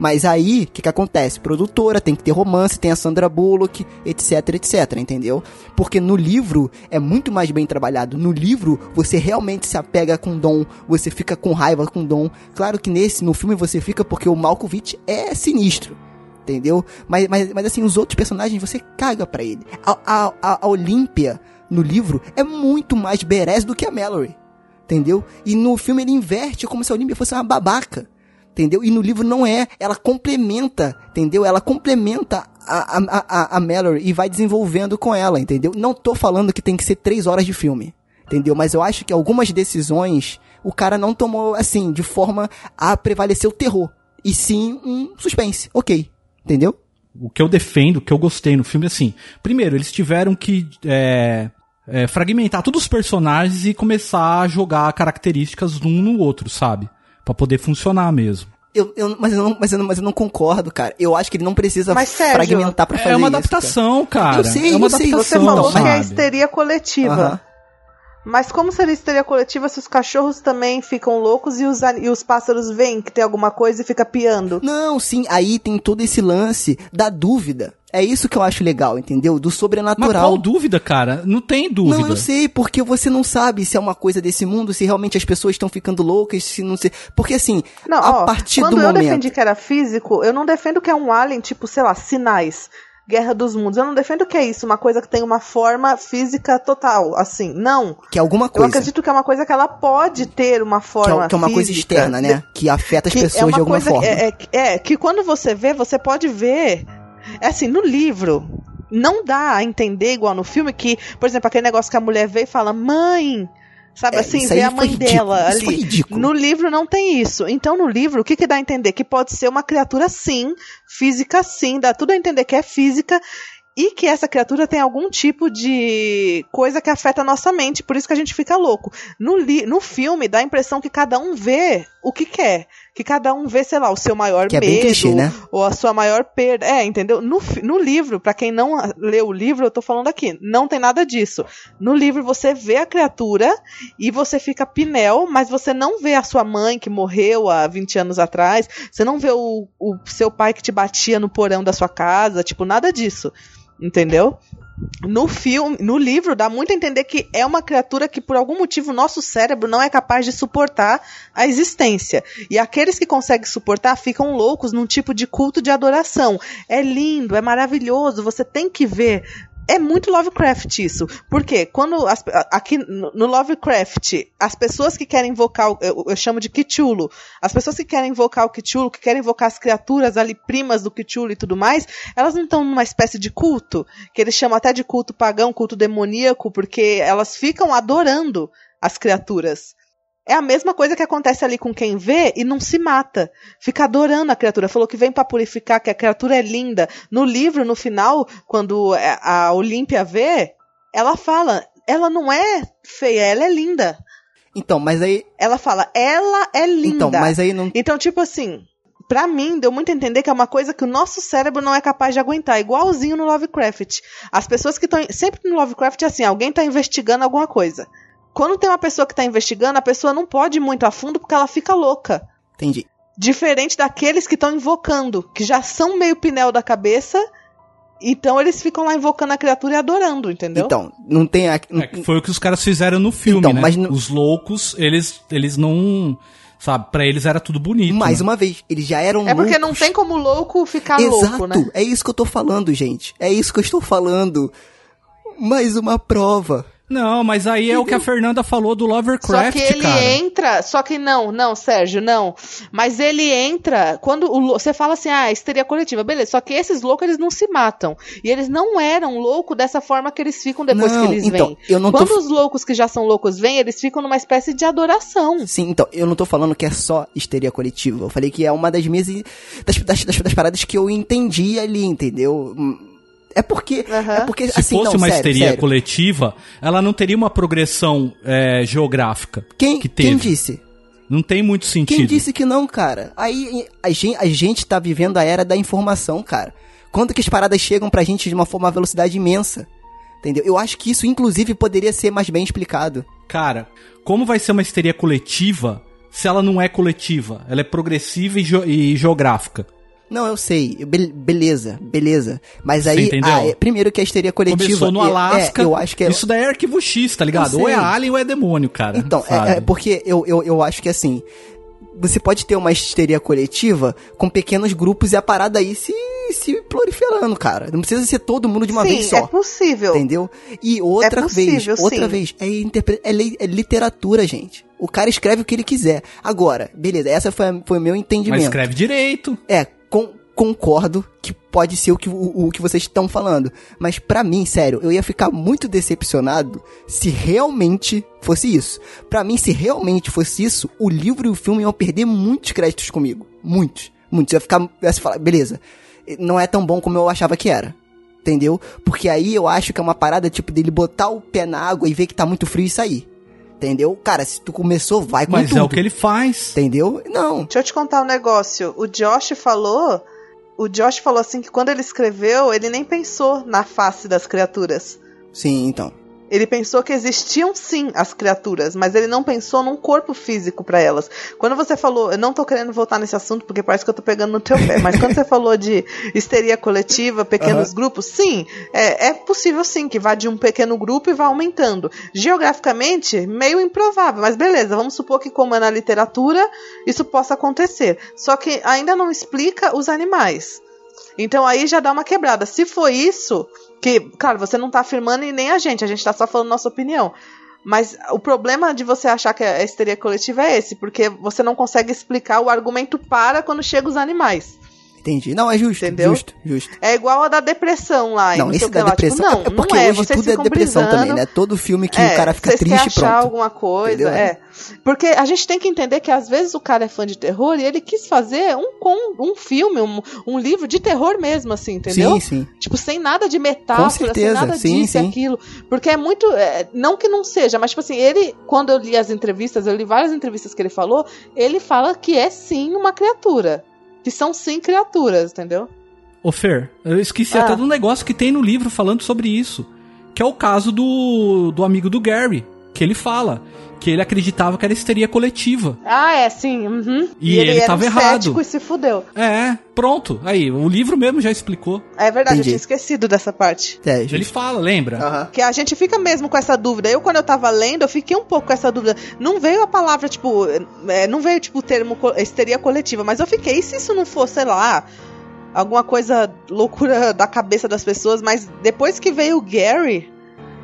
Mas aí, o que, que acontece? Produtora, tem que ter romance, tem a Sandra Bullock, etc, etc, entendeu? Porque no livro é muito mais bem trabalhado. No livro, você realmente se apega com Dom, você fica com raiva com Dom. Claro que nesse, no filme, você fica porque o Malkovich é sinistro entendeu? Mas, mas, mas assim, os outros personagens você caga pra ele. A, a, a Olímpia, no livro, é muito mais badass do que a Mallory, entendeu? E no filme ele inverte como se a Olímpia fosse uma babaca entendeu? E no livro não é, ela complementa, entendeu? Ela complementa a, a, a, a Mallory e vai desenvolvendo com ela, entendeu? Não tô falando que tem que ser três horas de filme, entendeu? Mas eu acho que algumas decisões o cara não tomou, assim, de forma a prevalecer o terror, e sim um suspense, ok, entendeu? O que eu defendo, o que eu gostei no filme, assim, primeiro, eles tiveram que é, é, fragmentar todos os personagens e começar a jogar características um no outro, sabe? Para poder funcionar mesmo. Eu, eu, mas, eu não, mas, eu não, mas eu não concordo, cara. Eu acho que ele não precisa mas, Sérgio, fragmentar pra fazer É uma isso, adaptação, cara. Eu sei, é uma eu sei. Você adaptação, falou que é sabe? histeria coletiva. Mas como seria histeria coletiva se os cachorros também ficam loucos e os, e os pássaros veem que tem alguma coisa e fica piando? Não, sim, aí tem todo esse lance da dúvida. É isso que eu acho legal, entendeu? Do Mas sobrenatural. qual dúvida, cara? Não tem dúvida. Não, eu sei, porque você não sabe se é uma coisa desse mundo, se realmente as pessoas estão ficando loucas, se não sei. Porque assim, Não, a ó, partir quando do eu momento. defendi que era físico, eu não defendo que é um alien, tipo, sei lá, sinais. Guerra dos Mundos. Eu não defendo que é isso, uma coisa que tem uma forma física total, assim. Não. Que é alguma Eu coisa. acredito que é uma coisa que ela pode ter uma que forma é, que é uma coisa física. externa, né? Que afeta as Que pessoas é uma de alguma coisa forma. É, é, é, que quando você vê, você pode ver. É assim, no livro, não dá a entender, igual no filme, que, por exemplo, aquele negócio que a mulher vê e fala, mãe. Sabe É, assim, aí a mãe dela ali. ridículo. No livro não tem isso. Então, no livro, o que, que dá a entender? Que pode ser uma criatura sim, física sim, dá tudo a entender que é física e que essa criatura tem algum tipo de coisa que afeta a nossa mente, por isso que a gente fica louco. No, li no filme, dá a impressão que cada um vê o que quer. Que cada um vê, sei lá, o seu maior Que é medo, clichê, né? ou a sua maior perda. É, entendeu? No, no livro, pra quem não leu o livro, eu tô falando aqui, não tem nada disso. No livro você vê a criatura e você fica pinel, mas você não vê a sua mãe que morreu há 20 anos atrás, você não vê o, o seu pai que te batia no porão da sua casa, tipo, nada disso. Entendeu? No filme, no livro, dá muito a entender que é uma criatura que, por algum motivo, o nosso cérebro não é capaz de suportar a existência. E aqueles que conseguem suportar ficam loucos num tipo de culto de adoração. É lindo, é maravilhoso, você tem que ver. É muito Lovecraft isso. Porque quando as- aqui no Lovecraft, as pessoas que querem invocar, o- eu, eu chamo de Cthulhu, as pessoas que querem invocar o Cthulhu, que querem invocar as criaturas ali primas do Cthulhu e tudo mais, elas não estão numa espécie de culto, que eles chamam até de culto pagão, culto demoníaco, porque elas ficam adorando as criaturas. É a mesma coisa que acontece ali com quem vê e não se mata. Fica adorando a criatura. Falou que vem pra purificar, que a criatura é linda. No livro, no final, quando é, a Olímpia vê, ela fala: ela não é feia, ela é linda. Então, mas aí. Ela fala: ela é linda. Então, mas aí não. Então, tipo assim, pra mim, deu muito a entender que é uma coisa que o nosso cérebro não é capaz de aguentar, igualzinho no Lovecraft. As pessoas que estão. Sempre no Lovecraft é assim: alguém tá investigando alguma coisa. Quando tem uma pessoa que tá investigando, a pessoa não pode ir muito a fundo porque ela fica louca. Entendi. Diferente daqueles que estão invocando, que já são meio pinel da cabeça. Então eles ficam lá invocando a criatura e adorando, entendeu? Então, não tem. A, É, que foi o que os caras fizeram no filme, Então, né? mas não- Os loucos, eles, eles não. Sabe, pra eles era tudo bonito. mais né? uma vez, eles já eram é porque não loucos. tem como louco ficar Exato, louco, né? é isso que eu tô falando, gente. É isso que eu estou falando. Mais uma prova. Não, mas aí é o que a Fernanda falou do Só Lovecraft, que ele cara. entra, só que não, não, Sérgio, não. Mas ele entra quando o você fala assim, ah, histeria coletiva, beleza. Só que esses loucos eles não se matam. E eles não eram loucos dessa forma que eles ficam depois Não, que eles então, vêm. eu não tô Quando f- os loucos que já são loucos vêm, eles ficam numa espécie de adoração. Sim, então, eu não tô falando que é só histeria coletiva. Eu falei que é uma das minhas. Das, das, das, das paradas que eu entendi ali, entendeu? É porque. Aham. É porque Se assim, fosse não, uma sério, histeria sério. coletiva, ela não teria uma progressão é, geográfica. Quem, que teve. quem disse? Não tem muito sentido. Quem disse que não, cara? Aí a gente, a gente tá vivendo a era da informação, cara. Quando que as paradas chegam pra gente de uma forma uma velocidade imensa? Entendeu? Eu acho que isso, inclusive, poderia ser mais bem explicado. Cara, como vai ser uma histeria coletiva se ela não é coletiva? Ela é progressiva e, geo- e geográfica. Não, eu sei. Eu- be- beleza, beleza. Mas aí, ah, é, primeiro que a histeria coletiva. Começou no é- Alasca. É, eu acho que é. Isso daí é arquivo X, tá ligado? Ou é alien ou é demônio, cara. Então, é, é porque eu, eu, eu acho que assim. Você pode ter uma histeria coletiva com pequenos grupos e a parada aí se, se proliferando, cara. Não precisa ser todo mundo de uma Sim, vez só. é possível. Entendeu? E outra É possível, vez, outra sim. vez, é, interpre- é, li- é literatura, gente. O cara escreve o que ele quiser. Agora, beleza, essa foi, a- foi o meu entendimento. Mas escreve direito. É, con- concordo que pode ser o que, o, o que vocês estão falando. Mas pra mim, sério, eu ia ficar muito decepcionado se realmente fosse isso. Pra mim, se realmente fosse isso, o livro e o filme iam perder muitos créditos comigo. Muitos. Muitos. Eu ia ficar. Eu ia falar, beleza, não é tão bom como eu achava que era. Entendeu? Porque aí eu acho que é uma parada tipo dele botar o pé na água e ver que tá muito frio e sair. Entendeu? Cara, se tu começou, vai com Mas tudo. é o que ele faz. Entendeu? Não. Deixa eu te contar um negócio. O Josh falou. O Josh falou assim que quando ele escreveu, ele nem pensou na face das criaturas. Sim, então. Ele pensou que existiam sim as criaturas, mas ele não pensou num corpo físico pra elas. Quando você falou, eu não tô querendo voltar nesse assunto porque parece que eu tô pegando no teu pé, mas quando você falou de histeria coletiva, pequenos grupos, sim, é, é possível sim que vá de um pequeno grupo e vá aumentando. Geograficamente, meio improvável, mas beleza, vamos supor que como é na literatura, isso possa acontecer. Só que ainda não explica os animais. Então aí já dá uma quebrada. Se foi isso, que, claro, você não tá afirmando e nem a gente, a gente tá só falando nossa opinião. Mas o problema de você achar que a histeria coletiva é esse, porque você não consegue explicar o argumento para quando chegam os animais. Entendi. Não, é justo. Entendeu? Justo, justo. É igual a da depressão lá. Não, esse da lá. depressão. Tipo, não, é porque não é, hoje tudo é depressão também, né? Todo filme que É, o cara fica triste pronto. achar alguma coisa, Entendeu? é. Porque a gente tem que entender que às vezes o cara é fã de terror e ele quis fazer um, com, um filme, um, um livro de terror mesmo, assim, entendeu? Sim, sim. Tipo, sem nada de metáfora, sem certeza, nada sim, disso sim. aquilo. Porque é muito. é, não que não seja, mas, tipo assim, ele, quando eu li as entrevistas, eu li várias entrevistas que ele falou, ele fala que é sim uma criatura. Que são sim criaturas, entendeu? Ô Fer, eu esqueci Ah. até do negócio que tem no livro falando sobre isso. Que é o caso do, do amigo do Gary. Que ele fala que ele acreditava que era histeria coletiva. Ah, é, sim. uhum. E ele era tava um errado. e se fudeu. É, pronto. Aí, o livro mesmo já explicou. É verdade, Entendi. eu tinha esquecido dessa parte. É, Ele justo. fala, lembra? Aham. Que a gente fica mesmo com essa dúvida. Eu, quando eu tava lendo, eu fiquei um pouco com essa dúvida. Não veio a palavra, tipo. é, não veio, tipo, o termo co- histeria coletiva, mas eu fiquei. E se isso não for, sei lá, alguma coisa loucura da cabeça das pessoas? Mas depois que veio o Gary.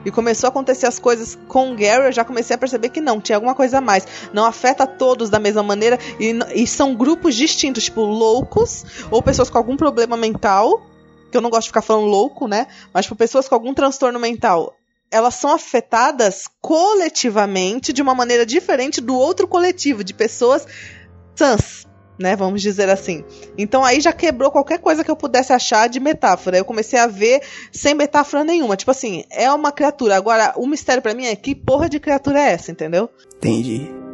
E começou a acontecer as coisas com o Gary, eu já comecei a perceber que não, tinha alguma coisa a mais. Não afeta todos da mesma maneira e, e são grupos distintos, tipo loucos ou pessoas com algum problema mental, que eu não gosto de ficar falando louco, né? Mas tipo, pessoas com algum transtorno mental. Elas são afetadas coletivamente de uma maneira diferente do outro coletivo, de pessoas sãs, né? Vamos dizer assim. Então aí já quebrou qualquer coisa que eu pudesse achar de metáfora. Eu comecei a ver sem metáfora nenhuma. Tipo assim, é uma criatura. Agora, o mistério pra mim é que porra de criatura é essa, entendeu? Entendi.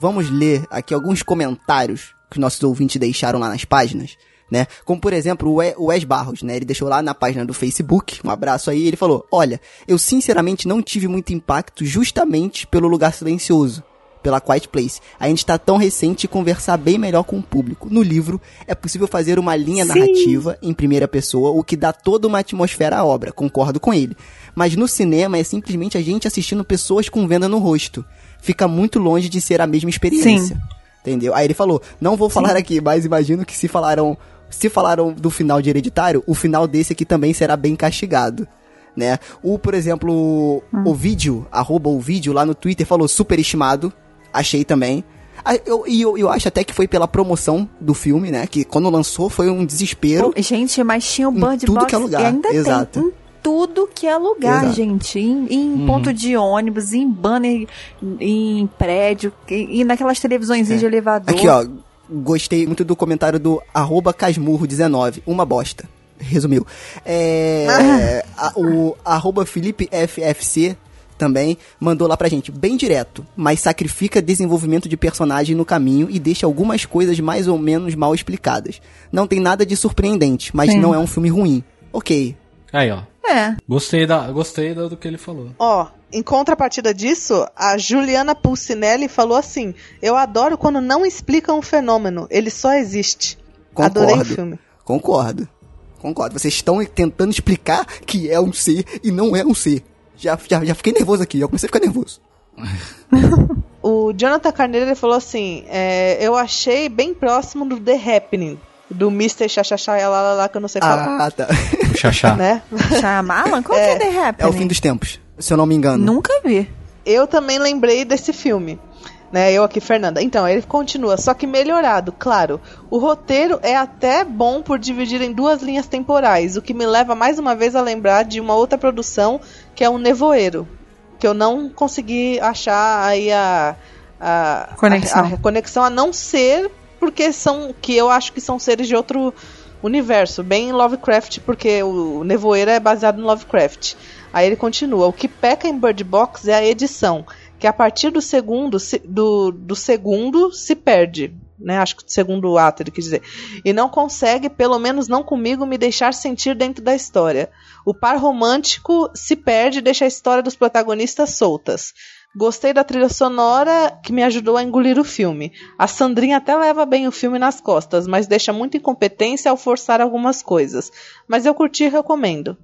Vamos ler aqui alguns comentários que os nossos ouvintes deixaram lá nas páginas, né? Como, por exemplo, o We- o Wes Barros, né? Ele deixou lá na página do Facebook, um abraço aí, ele falou, olha, eu sinceramente não tive muito impacto justamente pelo Lugar Silencioso, pela Quiet Place. A gente tá tão recente e conversar bem melhor com o público. No livro, é possível fazer uma linha Sim. narrativa em primeira pessoa, o que dá toda uma atmosfera à obra, concordo com ele. Mas no cinema é simplesmente a gente assistindo pessoas com venda no rosto. Fica muito longe de ser a mesma experiência. Entendeu? Aí ele falou: "Não vou falar aqui, mas imagino que se falaram, se falaram do final de Hereditário, o final desse aqui também será bem castigado." Né? O, por exemplo, o vídeo, arroba o vídeo lá no Twitter falou superestimado. Achei também. Eu- E eu, eu acho até que foi pela promoção do filme, né? Que quando lançou foi um desespero. Gente, mas tinha o Bird tudo Box que é lugar, e ainda exato. tem em tudo que é lugar, Exato. gente. Em, em ponto de ônibus, em banner, em prédio, e, e naquelas televisões de elevador. É. Aqui, ó. Gostei muito do comentário do arroba casmurro19. Uma bosta. Resumiu. É, a- o arroba Felipe FFC também mandou lá pra gente. Bem direto, mas sacrifica desenvolvimento de personagem no caminho e deixa algumas coisas mais ou menos mal explicadas. Não tem nada de surpreendente, mas Sim. não é um filme ruim. Ok. Aí, ó. É. Gostei, da, gostei do, do que ele falou. Ó, em contrapartida disso, a Juliana Pulcinelli falou assim: Eu adoro quando não explicam um fenômeno, ele só existe. Concordo. Adorei o filme. Concordo. Concordo. Vocês estão tentando explicar que é um C e não é um C. Já, já, já fiquei nervoso aqui, eu comecei a ficar nervoso. O Jonathan Carneiro falou assim: é, Eu achei bem próximo do The Happening, do Mr. Xaxaxá e lá, lá, lá, que eu não sei falar. Ah, tá. Xaxá. Né? Shyamalan? Qual que é The É Happening? o fim dos tempos, se eu não me engano. Nunca vi. Eu também lembrei desse filme. Né, eu aqui, Fernanda. Então, ele continua, só que melhorado, claro. O roteiro é até bom por dividir em duas linhas temporais, o que me leva mais uma vez a lembrar de uma outra produção que é o Nevoeiro, que eu não consegui achar aí a, a Conexão. a, a conexão a não ser porque são que eu acho que são seres de outro universo, bem Lovecraft, porque o Nevoeiro é baseado no Lovecraft. Aí ele continua: o que peca em Bird Box é a edição, que a partir do segundo se, do, do segundo se perde. Né, acho que do segundo ato, ele quis dizer. E não consegue, pelo menos não comigo, me deixar sentir dentro da história. O par romântico se perde e deixa a história dos protagonistas soltas. Gostei da trilha sonora que me ajudou a engolir o filme. A Sandrinha até leva bem o filme nas costas, mas deixa muita incompetência ao forçar algumas coisas. Mas eu curti e recomendo.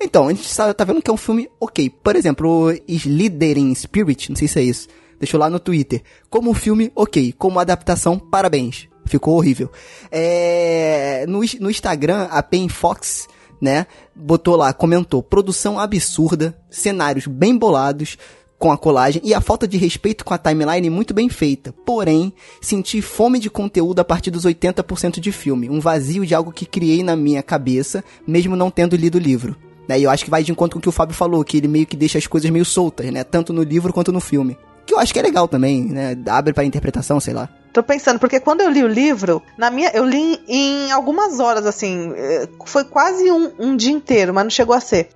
Então, a gente tá, vendo que é um filme ok. Por exemplo, Slithering Spirit, não sei se é isso, deixou lá no Twitter. Como um filme ok, como adaptação, parabéns. Ficou horrível. É, no, no Instagram, a Pen Fox, né, botou lá, comentou, produção absurda, cenários bem bolados, com a colagem e a falta de respeito com a timeline muito bem feita. Porém, senti fome de conteúdo a partir dos 80% de filme, um vazio de algo que criei na minha cabeça, mesmo não tendo lido o livro. Né? E eu acho que vai de encontro com o que o Fábio falou, que ele meio que deixa as coisas meio soltas, né? Tanto no livro quanto no filme. Que eu acho que é legal também, né? Abre pra interpretação, sei lá. Tô pensando, porque quando eu li o livro, na minha, eu li em algumas horas, assim, eh, foi quase um, um dia inteiro, mas não chegou a ser.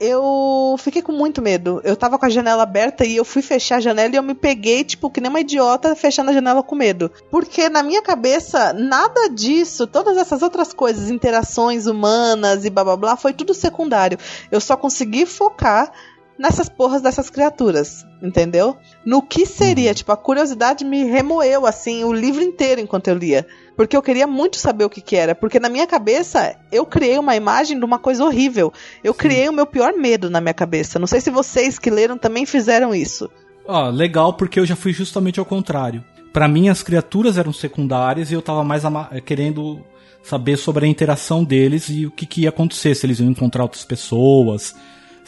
Eu fiquei com muito medo. Eu tava com a janela aberta e eu fui fechar a janela e eu me peguei, tipo, que nem uma idiota, fechando a janela com medo. Porque na minha cabeça, nada disso, todas essas outras coisas, interações humanas e blá blá blá, foi tudo secundário. Eu só consegui focar nessas porras dessas criaturas, entendeu? No que seria, tipo, a curiosidade me remoeu, assim, o livro inteiro enquanto eu lia. Porque eu queria muito saber o que que era. Porque na minha cabeça, eu criei uma imagem de uma coisa horrível. Eu criei o meu pior medo na minha cabeça. Não sei se vocês que leram também fizeram isso. Ó, legal porque eu já fui justamente ao contrário. Pra mim as criaturas eram secundárias e eu tava mais eh, querendo saber sobre a interação deles e o que, que ia acontecer, se eles iam encontrar outras pessoas,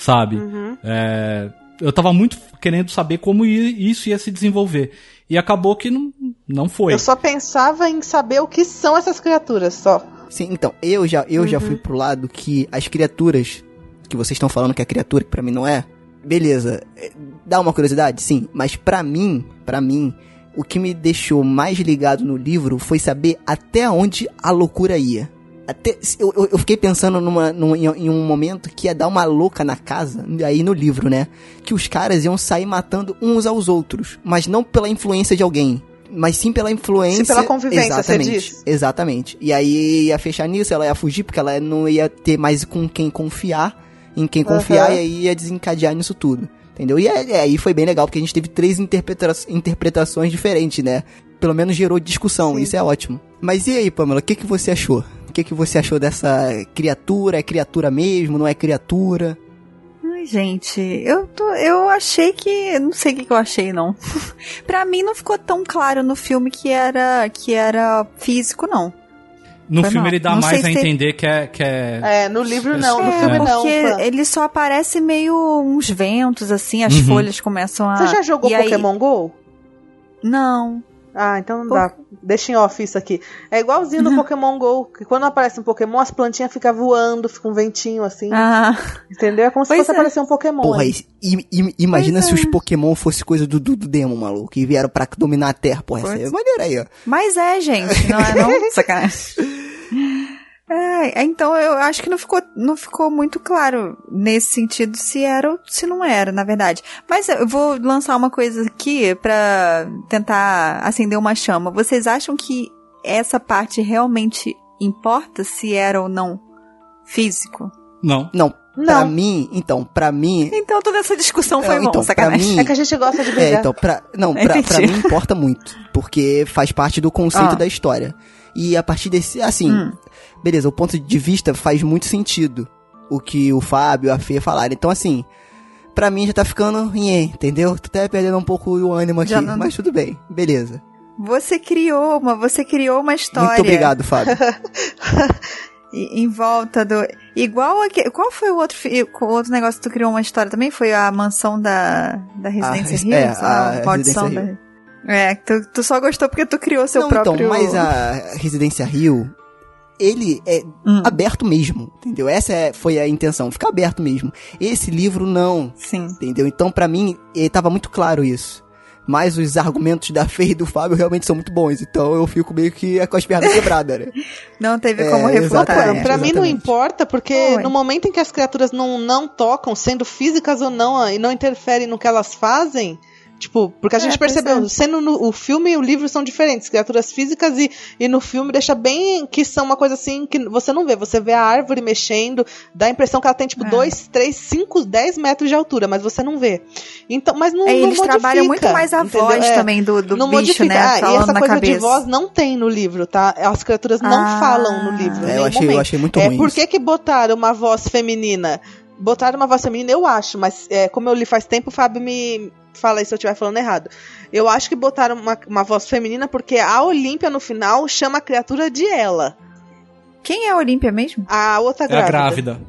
sabe? É, eu tava muito querendo saber como isso ia se desenvolver. E acabou que não, não foi. Eu só pensava em saber o que são essas criaturas, só. Sim, então, eu já, eu já fui pro lado que as criaturas que vocês estão falando que é criatura, que pra mim não é, beleza, é, dá uma curiosidade, sim, mas pra mim, pra mim, o que me deixou mais ligado no livro foi saber até onde a loucura ia. Até, eu, eu, fiquei pensando numa, num- em, em um momento que ia dar uma louca na casa, aí no livro, né? Que os caras iam sair matando uns aos outros, mas não pela influência de alguém, mas sim pela influência. Sim pela convivência, você exatamente, diz? Exatamente. E aí ia fechar nisso, ela ia fugir porque ela não ia ter mais com quem confiar, em quem confiar, Aham. e aí ia desencadear nisso tudo. Entendeu? E aí, aí foi bem legal, porque a gente teve três interpreta interpretações diferentes, né? Pelo menos gerou discussão, Sim. isso é ótimo. Mas e aí, Pamela, o que, que você achou? O que, que você achou dessa criatura? É criatura mesmo? Não é criatura? Ai, gente, eu, tô, eu achei que. Não sei o que, que eu achei, não. pra mim não ficou tão claro no filme que era, que era físico, não. No Foi filme mal. ele dá Não mais a se- entender que é. Que é... É, no livro não, no É, filme não. porque fã. ele só aparece meio uns ventos, assim, as Uhum. folhas começam a. Você já jogou e aí- Pokémon GO? Não. Ah, então não dá. Deixa em off isso aqui. É igualzinho no Pokémon GO, que quando aparece um Pokémon, as plantinhas ficam voando, fica um ventinho assim. Ah, Entendeu? É como se Pois fosse é. aparecer um Pokémon. Porra, aí. i- i- imagina Pois se é. os Pokémon fossem coisa do, do, do Demo, maluco, e vieram pra dominar a Terra. Porra, essa é maneira aí, ó. mas é, gente, não é não? Sacanagem. É, então eu acho que não ficou, não ficou muito claro nesse sentido se era ou se não era, na verdade. Mas eu vou lançar uma coisa aqui pra tentar acender uma chama. Vocês acham que essa parte realmente importa se era ou não físico? Não. Não, pra Não. mim, então, pra mim... Então toda essa discussão foi É, bom, então, pra sacanagem. mim- É que a gente gosta de É, brigar. então, pra, não, pra, Entendi. pra mim importa muito, porque faz parte do conceito Ah. da história. E a partir desse, assim, Hum. Beleza, o ponto de vista faz muito sentido o que o Fábio e a Fê falaram. Então, assim, pra mim já tá ficando, nhê, entendeu? Tô até perdendo um pouco o ânimo aqui, não- mas tudo bem, beleza. Você criou uma, você criou uma história. Muito obrigado, Fábio. Em volta do. Igual aquele. Qual foi o outro, o outro negócio que tu criou uma história também? Foi a mansão da, da Residência res- Hill? é, lá, a maldição Residência da. É, tu, tu só gostou porque tu criou seu Não, próprio. então, mas a Residência Rio, ele é Hum. aberto mesmo, entendeu? Essa é- foi a intenção, ficar aberto mesmo. Esse livro não, Sim. entendeu? Então, pra mim, eh, tava muito claro isso. Mas os argumentos da Fê e do Fábio realmente são muito bons, então eu fico meio que com as pernas quebradas, né? Não teve É, como refutar. exatamente. é. Pra mim não importa, porque Foi. no momento em que as criaturas não, não tocam, sendo físicas ou não, e não interferem no que elas fazem, tipo, porque a É, gente percebeu, é. sendo no, o filme e o livro são diferentes, criaturas físicas e, e no filme deixa bem que são uma coisa assim que você não vê, você vê a árvore mexendo, dá a impressão que ela tem tipo É. 2, 3, 5, 10 metros de altura, mas você não vê. Então, mas não, É, não eles trabalham muito modifica, mais a entendeu? voz É. também do, do não bicho, modifica. né? Ah, e essa coisa cabeça. de voz não tem no livro, tá? As criaturas não Ah. falam no livro. É, eu achei, eu achei muito É, ruim. por isso. que, que botaram uma voz feminina? Botaram uma voz feminina, eu acho, mas é, como eu li faz tempo, o Fábio me fala aí se eu estiver falando errado. Eu acho que botaram uma, uma voz feminina porque a Olímpia, no final, chama a criatura de ela. Quem é a Olímpia mesmo? A outra É a grávida. grávida.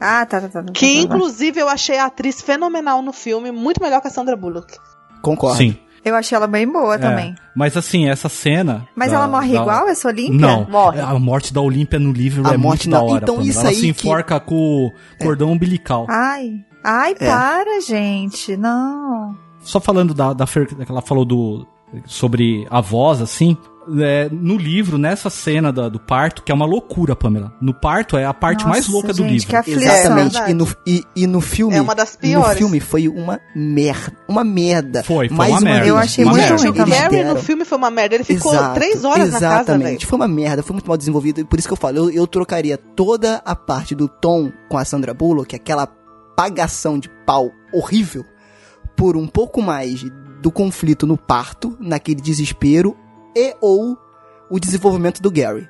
Ah, tá, tá, tá. tá, Que, tá, tá. inclusive, eu achei a atriz fenomenal no filme, muito melhor que a Sandra Bullock. Concordo. Sim. Eu achei ela bem boa É. também. Mas assim, essa cena. Mas da- ela morre da- igual, essa Olímpia? Não, Morre. a morte da Olímpia no livro A é morte muito da hora. Então, isso ela aí se que- enforca com o cordão umbilical. Ai. Ai, É. para, gente. Não. Só falando da, da Fer, que ela falou do, sobre a voz, assim. é, no livro, nessa cena da- do parto, que é uma loucura, Pamela. No parto é a parte Nossa, mais louca do gente, livro. que aflição. Exatamente. É, e, no, e, e no filme. É uma das No piores. filme foi uma merda. Uma merda. Foi, foi Mais uma merda. vez, Eu achei Uma muito merda. ruim O. Gary no filme foi uma merda. Ele ficou Exato, três horas na casa. Exatamente. Foi uma merda, foi muito mal desenvolvido. E por isso que eu falo, eu, eu trocaria toda a parte do Tom com a Sandra Bullock, aquela pagação de pau horrível, por um pouco mais do conflito no parto, naquele desespero, e ou o desenvolvimento do Gary.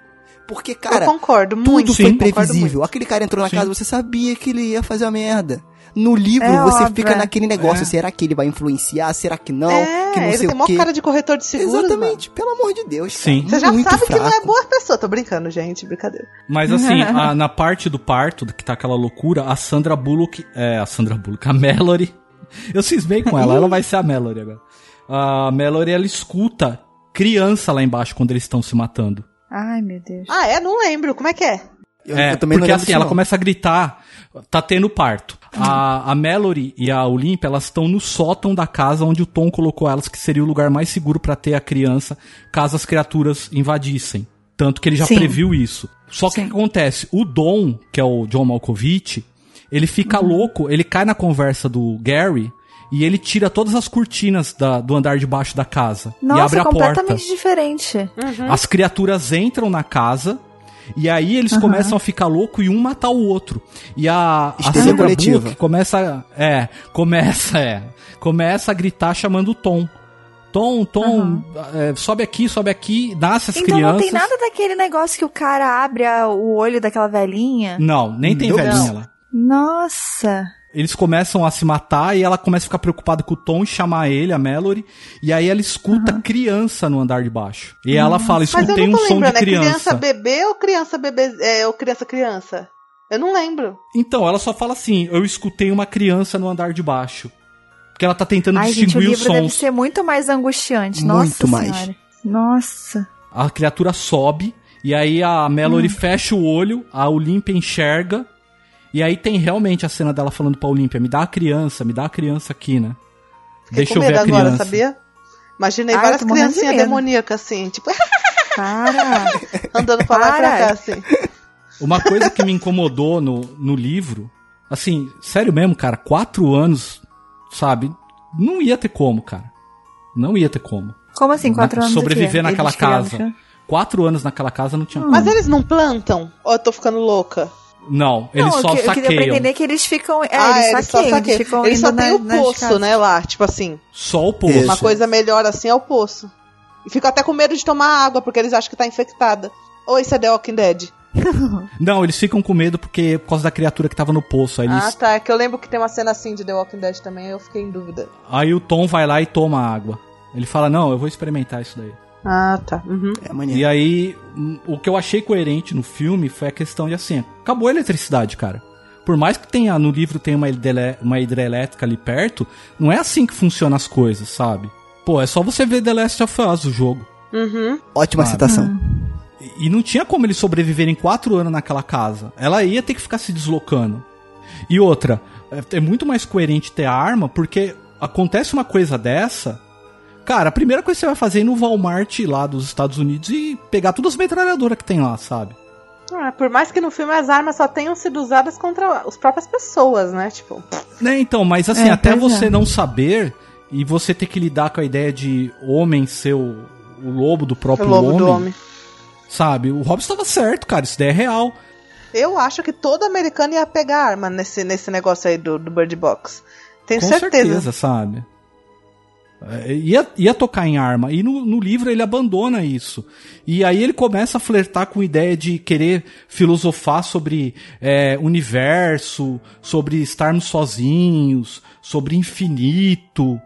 Porque, cara, eu concordo tudo muito. foi Sim, previsível. Aquele cara entrou na Sim. casa, você sabia que ele ia fazer a merda. No livro, É você óbvio, fica é. naquele negócio, É. será que ele vai influenciar? Será que não? É, que não ele sei tem o quê. cara de corretor de seguros, mano. Exatamente, pelo amor de Deus. cara. Sim. Você já Muito sabe que não é fraco. boa pessoa. Tô brincando, gente. Brincadeira. Mas assim, a- na parte do parto, que tá aquela loucura, a Sandra Bullock. É, a Sandra Bullock, a Mallory. Eu cismei com ela, ela vai ser a Mallory agora. A Mallory, ela escuta criança lá embaixo quando eles estão se matando. Ai, meu Deus. Ah, é? Não lembro. Como é que é? Eu, é, eu também porque assim, ela não. começa a gritar, tá tendo parto. A, a Mallory e a Olympia, elas estão no sótão da casa onde o Tom colocou elas, que seria o lugar mais seguro pra ter a criança, caso as criaturas invadissem. Tanto que ele já Sim. previu isso. Só que o que acontece? O Dom, que é o John Malkovich, ele fica Uhum. louco, ele cai na conversa do Gary e ele tira todas as cortinas da- do andar de baixo da casa e Nossa, abre a porta. completamente diferente. As criaturas entram na casa e aí eles começam a ficar louco e um matar o outro. E a, a Sandra coletiva. Bullock começa, é, começa, é, começa a gritar chamando o Tom. Tom, Tom, é, sobe aqui, sobe aqui, nasce as então crianças. não tem nada daquele negócio que o cara abre a- o olho daquela velhinha? Não, nem tem Não. velhinha lá. Nossa. Eles começam a se matar e ela começa a ficar preocupada com o Tom e chamar ele, a Mallory. E aí ela escuta criança no andar de baixo. E ela fala, escutei um som de é criança criança. bebê ou criança bebê, é, ou criança criança? Eu não lembro. Então, ela só fala assim, eu escutei uma criança no andar de baixo. Porque ela tá tentando Ai, gente, o distinguir os livro deve sons. ser muito mais angustiante. Muito Nossa mais. senhora. Nossa. A criatura sobe, e aí a Mallory Hum. fecha o olho, a Olímpia enxerga, e aí tem realmente a cena dela falando pra Olímpia, me dá a criança, me dá a criança aqui, né? Fiquei Deixa com eu ver a agora, criança. sabia? Imaginei várias de criancinhas medo. demoníacas, assim, tipo, Para. andando pra lá e pra cá, assim. Uma coisa que me incomodou no, no livro, assim, sério mesmo, cara, quatro anos, sabe? Não ia ter como, cara. Não ia ter como. Como assim, quatro Na- anos? sobreviver naquela casa. Quatro anos naquela casa não tinha Mas como. eles não plantam? Ou eu tô ficando louca? Não, eles não, só que- eu queria saqueiam. entender que eles ficam. É, ah, eles eles só saqueiam, saqueiam. eles ficam Eles só tem na- o poço, né, lá, tipo assim. Só o poço. Isso. Uma coisa melhor assim é o poço. E fico até com medo de tomar água, porque eles acham que tá infectada. Ou isso é The Walking Dead? Não, eles ficam com medo porque por causa da criatura que tava no poço. Aí, eles- Ah, tá. É que eu lembro que tem uma cena assim de The Walking Dead também, eu fiquei em dúvida. aí o Tom vai lá e toma água. Ele fala, não, eu vou experimentar isso daí. Ah, tá. Uhum. É maneiro. E aí, o que eu achei coerente no filme foi a questão de assim, acabou a eletricidade, cara. Por mais que tenha no livro tenha uma, hidrelé- uma hidrelétrica ali perto, não é assim que funcionam as coisas, sabe? Pô, é só você ver The Last of Us, o jogo. Uhum. Ótima Ah, citação. E- E não tinha como eles sobreviverem quatro anos naquela casa. Ela ia ter que ficar se deslocando. E outra, é- é muito mais coerente ter arma, porque acontece uma coisa dessa. Cara, a primeira coisa que você vai fazer é ir no Walmart lá dos Estados Unidos e pegar todas as metralhadoras que tem lá, sabe? Ah, por mais que no filme as armas só tenham sido usadas contra as próprias pessoas, né? Tipo, Né, então, mas assim, É, até você é. não saber e você ter que lidar com a ideia de homem ser o, o lobo do o próprio lobo homem, do homem. sabe? O Hobbes estava certo, cara, isso daí é real. Eu acho que todo americano ia pegar arma nesse, nesse negócio aí do, do Bird Box. Tenho Com certeza. certeza, sabe? É, Ia, ia tocar em arma. E no, no livro ele abandona isso. E aí ele começa a flertar com a ideia de querer filosofar sobre é, universo, sobre estarmos sozinhos, sobre infinito.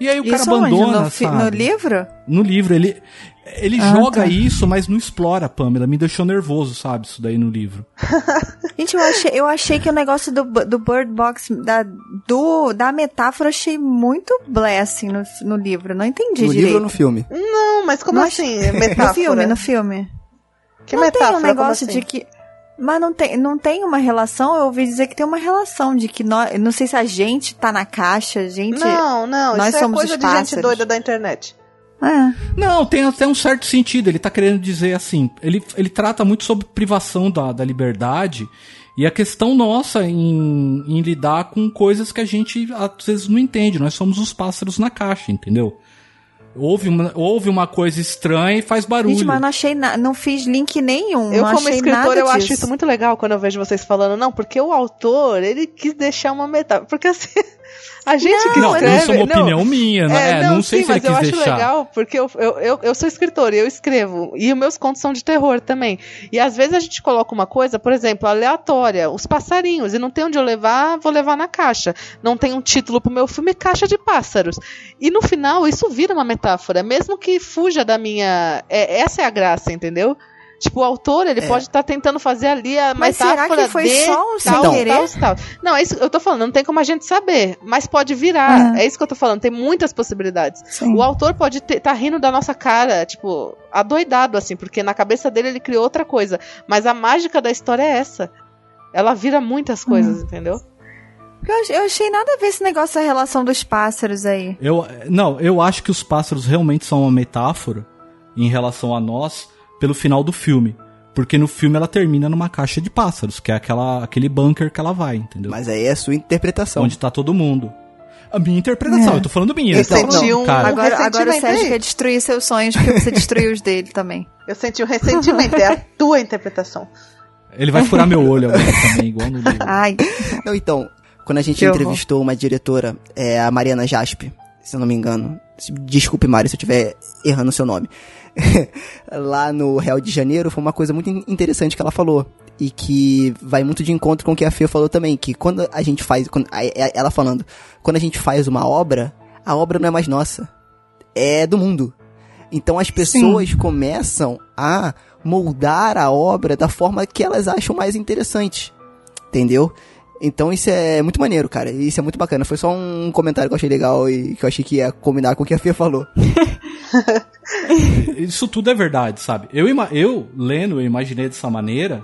E aí o cara Isso onde? abandona, no, fi- sabe? no livro? No livro, ele, ele Ah, joga tá. isso, mas não explora, Pamela. Me deixou nervoso, sabe? Isso daí no livro. Gente, eu achei, eu achei que o negócio do, do Bird Box, da, do, da metáfora, eu achei muito blé, assim, no, no livro. Não entendi No direito. livro ou no filme? Não, mas como Não assim? No Metáfora? filme, no filme. Que não metáfora? tem um negócio assim? de que... Mas não tem, não tem uma relação, eu ouvi dizer que tem uma relação de que nós, não sei se a gente tá na caixa, a gente... Não, não, nós isso é somos coisa os de gente doida da internet. É. Não, tem até um certo sentido. Ele tá querendo dizer assim. Ele, ele trata muito sobre privação da, da liberdade e a questão nossa em, em lidar com coisas que a gente às vezes não entende. Nós somos os pássaros na caixa, entendeu? Houve uma, houve uma coisa estranha e faz barulho. Gente, mas não achei na, não fiz link nenhum, Eu, não como achei escritor, nada eu acho disso. isso muito legal quando eu vejo vocês falando, não, porque o autor, ele quis deixar uma metáfora. Porque assim, a gente que não, escreve. isso é uma opinião minha, né? É, não, sei sim, se ele mas eu quis acho legal, porque eu, eu, eu, eu sou escritora e eu escrevo. E os meus contos são de terror também. E às vezes a gente coloca uma coisa, por exemplo, aleatória, os passarinhos, e não tem onde eu levar, vou levar na caixa. Não tem um título pro meu filme, caixa de pássaros. E no final, isso vira uma metáfora, mesmo que fuja da minha. é, essa é a graça, entendeu? Tipo, o autor, ele pode estar tentando fazer ali a Mas será metáfora que foi de só um sem tal, querer? tal, tal. Não, é isso que eu tô falando, não tem como a gente saber, mas pode virar. Ah. É isso que eu tô falando, tem muitas possibilidades. Sim. O autor pode estar tá rindo da nossa cara, tipo, adoidado, assim, porque na cabeça dele ele criou outra coisa. Mas a mágica da história é essa. Ela vira muitas coisas, Hum. entendeu? Eu, eu achei nada a ver esse negócio da relação dos pássaros aí. Eu, não, eu acho que os pássaros realmente são uma metáfora em relação a nós pelo final do filme. Porque no filme ela termina numa caixa de pássaros, que é aquela, aquele bunker que ela vai, entendeu? Mas aí é a sua interpretação. Onde tá todo mundo. A minha interpretação, eu tô falando minha. Eu então, senti um- cara. Agora, agora o Sérgio quer destruir seus sonhos porque você destruiu os dele também. Eu senti um ressentimento, é a tua interpretação. Ele vai furar meu olho agora também, igual no livro. Ai, Não, então, quando a gente Que horror. entrevistou uma diretora, é, a Mariana Jaspe, se eu não me engano. Desculpe, Mari, se eu estiver errando o seu nome. Lá no Real de Janeiro, foi uma coisa muito in- interessante que ela falou. E que vai muito de encontro com o que a Fê falou também. Que quando a gente faz. quando- a- ela falando, quando a gente faz uma obra, a obra não é mais nossa. É do mundo. Então as pessoas começam a moldar a obra da forma que elas acham mais interessante. Entendeu? Então isso é muito maneiro, cara. Isso é muito bacana. Foi só um comentário que eu achei legal e que eu achei que ia combinar com o que a Fê falou. Isso tudo é verdade, sabe? Eu, eu lendo, eu imaginei dessa maneira,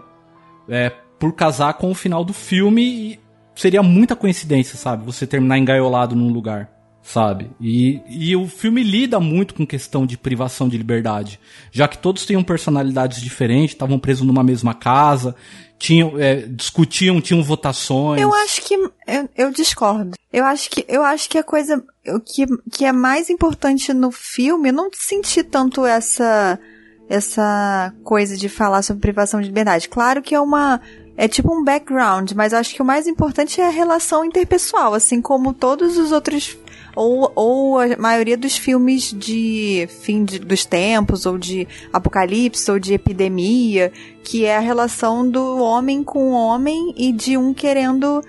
é, por casar com o final do filme, seria muita coincidência, sabe? Você terminar engaiolado num lugar, sabe? E, e o filme lida muito com questão de privação de liberdade, já que todos tinham personalidades diferentes, estavam presos numa mesma casa, tinham, é, discutiam, tinham votações. eu acho que eu, eu discordo. Eu acho que eu acho que a coisa o que, que é mais importante no filme, eu não senti tanto essa essa coisa de falar sobre privação de liberdade. Claro que é uma é tipo um background, mas acho que o mais importante é a relação interpessoal, assim como todos os outros ou, ou a maioria dos filmes de fim de- dos tempos, ou de apocalipse, ou de epidemia, que é a relação do homem com o homem e de um querendo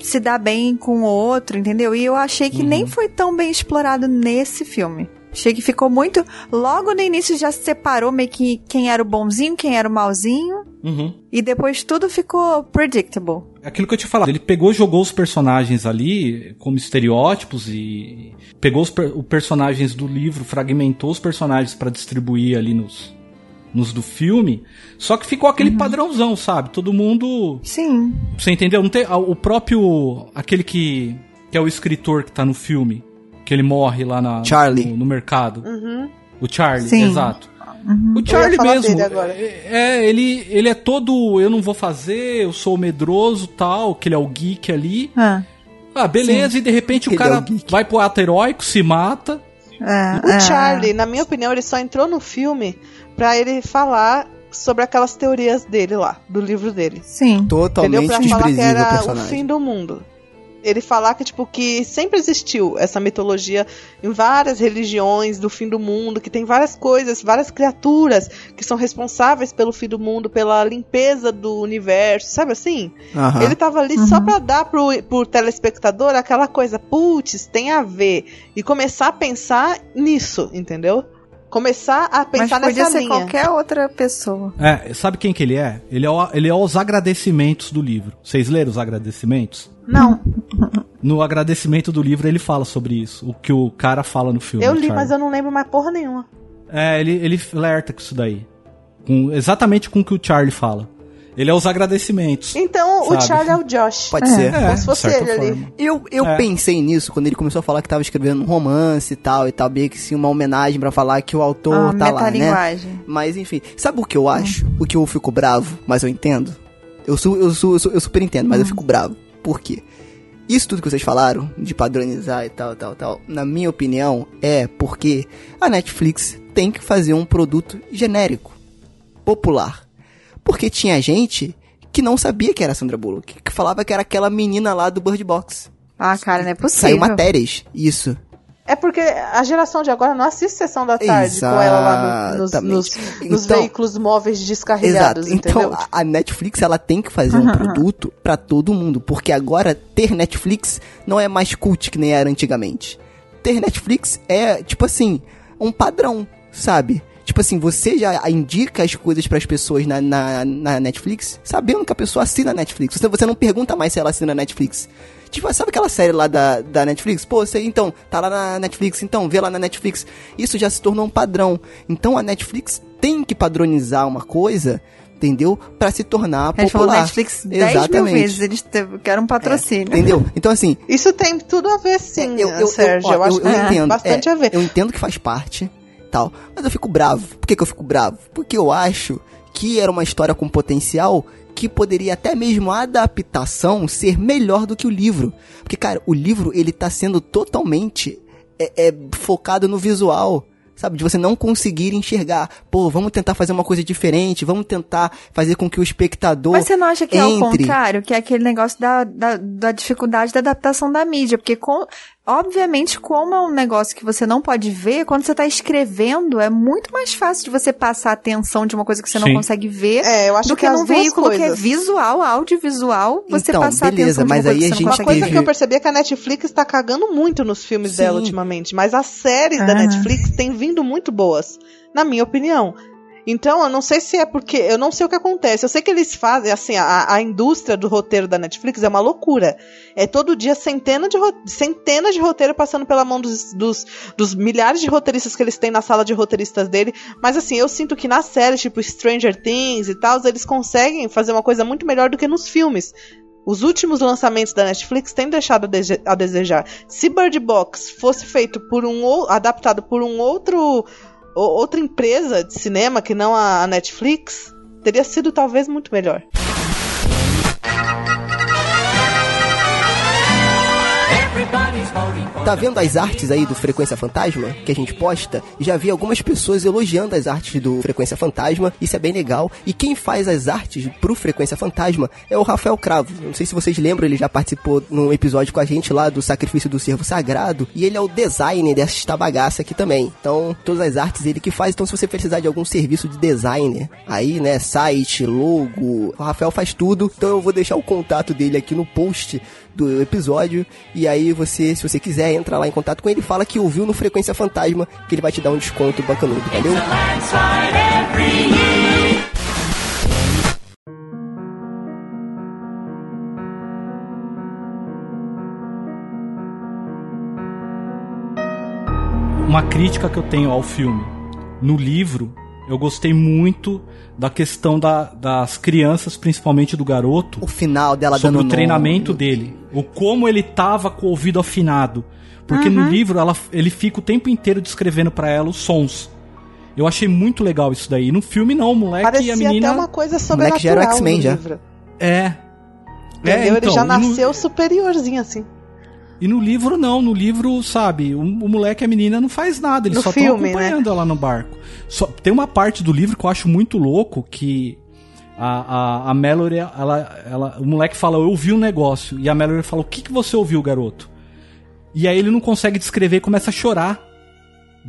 se dar bem com o outro, entendeu? E eu achei que nem foi tão bem explorado nesse filme. Achei que ficou muito. Logo no início já se separou meio que quem era o bonzinho, quem era o malzinho. Uhum. E depois tudo ficou predictable. Aquilo que eu te falava, ele pegou, jogou os personagens ali como estereótipos e pegou os per- os personagens do livro, fragmentou os personagens pra distribuir ali nos, nos do filme. Só que ficou aquele padrãozão, sabe? Todo mundo, Sim. você entendeu? Não tem o próprio aquele que que é o escritor que tá no filme, que ele morre lá na Charlie. no, no mercado. Uhum. O Charlie, Sim. exato. O Charlie mesmo, é, é, ele, ele é todo, eu não vou fazer, eu sou medroso tal, que ele é o geek ali. Ah, Ah, beleza, e de repente o Ele é cara o geek. vai pro ato heróico, se mata. é, O é. Charlie, na minha opinião, ele só entrou no filme pra ele falar sobre aquelas teorias dele lá, do livro dele. Sim. Entendeu? Totalmente Pra falar que o era o fim do mundo. Ele falar que, tipo, que sempre existiu essa mitologia em várias religiões do fim do mundo, que tem várias coisas, várias criaturas que são responsáveis pelo fim do mundo, pela limpeza do universo, sabe assim? Aham. Ele tava ali só pra dar pro, pro telespectador aquela coisa, putz, tem a ver. E começar a pensar nisso, entendeu? Começar a Mas pensar podia nessa ser linha. qualquer outra pessoa. É, sabe quem que ele é? Ele é, o, ele é os agradecimentos do livro. Vocês leram os agradecimentos? Não, No agradecimento do livro ele fala sobre isso, o que o cara fala no filme. eu li, Charlie. mas eu não lembro mais porra nenhuma. É, ele, ele flerta com isso daí. Com, exatamente com o que o Charlie fala. Ele é os agradecimentos. Então, o Sabe? Charlie é o Josh. Pode ser. É, Como se fosse ele ali. Eu, eu É. pensei nisso quando ele começou a falar que tava escrevendo um romance e tal, e tal, meio que sim, uma homenagem pra falar que o autor Ah, tá lá, né? Mas enfim, sabe o que eu acho? O que eu fico bravo, mas eu entendo? Eu, su, eu, su, eu, su- eu super entendo, mas eu fico bravo. Por quê? Isso tudo que vocês falaram, de padronizar e tal, tal, tal, na minha opinião, é porque a Netflix tem que fazer um produto genérico, popular. Porque tinha gente que não sabia que era a Sandra Bullock, que falava que era aquela menina lá do Bird Box. Ah, cara, não é possível. Saiu matérias, isso. É porque a geração de agora não assiste sessão da tarde com ela lá no- nos, Exatamente. nos- nos Então- veículos móveis descarregados, Exato. entendeu? Então, a- Netflix ela tem que fazer um produto pra todo mundo, porque agora ter Netflix não é mais cult que nem era antigamente. Ter Netflix é, tipo assim, um padrão, sabe? Tipo assim, você já indica as coisas pras pessoas na, na, na Netflix, sabendo que a pessoa assina a Netflix. Você, você não pergunta mais se ela assina a Netflix. Tipo, sabe aquela série lá da, da Netflix? Pô, você então, tá lá na Netflix, então, vê lá na Netflix. Isso já se tornou um padrão. Então a Netflix tem que padronizar uma coisa, entendeu? Pra se tornar A gente falou popular. Netflix 10 mil vezes, eles querem um patrocínio. Entendeu? Então assim, Isso tem tudo a ver, sim, É, eu, eu, Sérgio. eu, Eu, ó, acho eu- que eu tem entendo. bastante é, a ver. Eu entendo que faz parte, tal. Mas eu fico bravo. Por que, que eu fico bravo? Porque eu acho que era uma história com potencial que poderia até mesmo a adaptação ser melhor do que o livro. Porque, cara, o livro ele tá sendo totalmente é, é, focado no visual. Sabe, de você não conseguir enxergar. Pô, vamos tentar fazer uma coisa diferente, vamos tentar fazer com que o espectador. Mas você não acha que é o entre. contrário? Que é aquele negócio da, da, da dificuldade da adaptação da mídia? Porque, com, obviamente, como é um negócio que você não pode ver, quando você tá escrevendo, é muito mais fácil de você passar a atenção de uma coisa que você não Sim. consegue ver É, eu acho do que que é num duas veículo que é coisas. visual, audiovisual, você Então, passar beleza, a atenção de mas uma coisa aí que a você gente não Uma coisa teve- que eu percebi é que a Netflix tá cagando muito nos filmes Sim. dela ultimamente, mas as séries da Ah. Netflix têm vindo muito boas, na minha opinião. Então, eu não sei se é porque. Eu não sei o que acontece. Eu sei que eles fazem, assim, a, a indústria do roteiro da Netflix é uma loucura. É todo dia centenas de, de roteiro passando pela mão dos, dos, dos milhares de roteiristas que eles têm na sala de roteiristas dele. Mas, assim, eu sinto que nas séries, tipo Stranger Things e tal, eles conseguem fazer uma coisa muito melhor do que nos filmes. Os últimos lançamentos da Netflix têm deixado a, dese- a desejar. Se Bird Box fosse feito por um adaptado por um outro outra empresa de cinema que não a, Netflix, teria sido talvez muito melhor. Tá vendo as artes aí do Frequência Fantasma que a gente posta? Já vi algumas pessoas elogiando as artes do Frequência Fantasma, isso é bem legal. E quem faz as artes pro Frequência Fantasma é o Rafael Cravo. Não sei se vocês lembram, ele já participou num episódio com a gente lá do Sacrifício do Servo Sagrado. E ele é o designer desta bagaça aqui também. Então, todas as artes ele que faz. Então, se você precisar de algum serviço de designer, aí, né, site, logo, o Rafael faz tudo. Então, eu vou deixar o contato dele aqui no post do episódio. E aí você, se você quiser, entra lá em contato com ele, fala que ouviu no Frequência Fantasma, que ele vai te dar um desconto bacanudo, valeu? Uma crítica que eu tenho ao filme. No livro, eu gostei muito da questão da- das crianças, principalmente do garoto, O final dela sobre dando o treinamento nome. dele. O como ele tava com o ouvido afinado. Porque no livro ela, ele fica o tempo inteiro descrevendo pra ela os sons. Eu achei muito legal isso daí. No filme não, o moleque e Parecia a menina. até uma coisa moleque já era o sobrenatural X-Men no já. livro. É. Entendeu? É, Ele então, já e no- nasceu superiorzinho, assim. E no livro não, no livro, sabe, o, o moleque e a menina não faz nada, eles No só estão filme, né? acompanhando ela no barco. Só, tem uma parte do livro que eu acho muito louco que a, a, a Mallory, ela, ela, o moleque fala, eu ouvi um negócio. E a Mallory fala, o que, que você ouviu, garoto? E aí ele não consegue descrever e começa a chorar.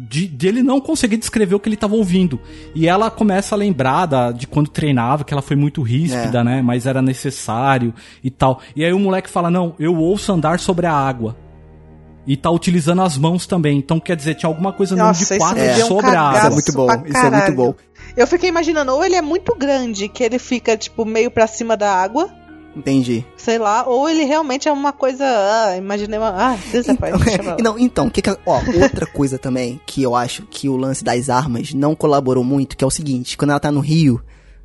De, de ele não conseguir descrever o que ele estava ouvindo. E ela começa a lembrar da, de quando treinava, que ela foi muito ríspida, né? Mas era necessário e tal. E aí o moleque fala: Não, eu ouço andar sobre a água. E tá utilizando as mãos também. Então quer dizer, tinha alguma coisa Nossa, de isso quatro um sobre a cagaço Isso é água. muito bom, isso é muito bom. Eu fiquei imaginando, ou ele é muito grande, que ele fica, tipo, meio pra cima da água, Entendi. sei lá, ou ele realmente é uma coisa. Ah, imaginei uma. Ah, Deus pra lá. Não, então, que que, ó, outra coisa também que eu acho que o lance das armas não colaborou muito, que é o seguinte, quando ela tá no Rio,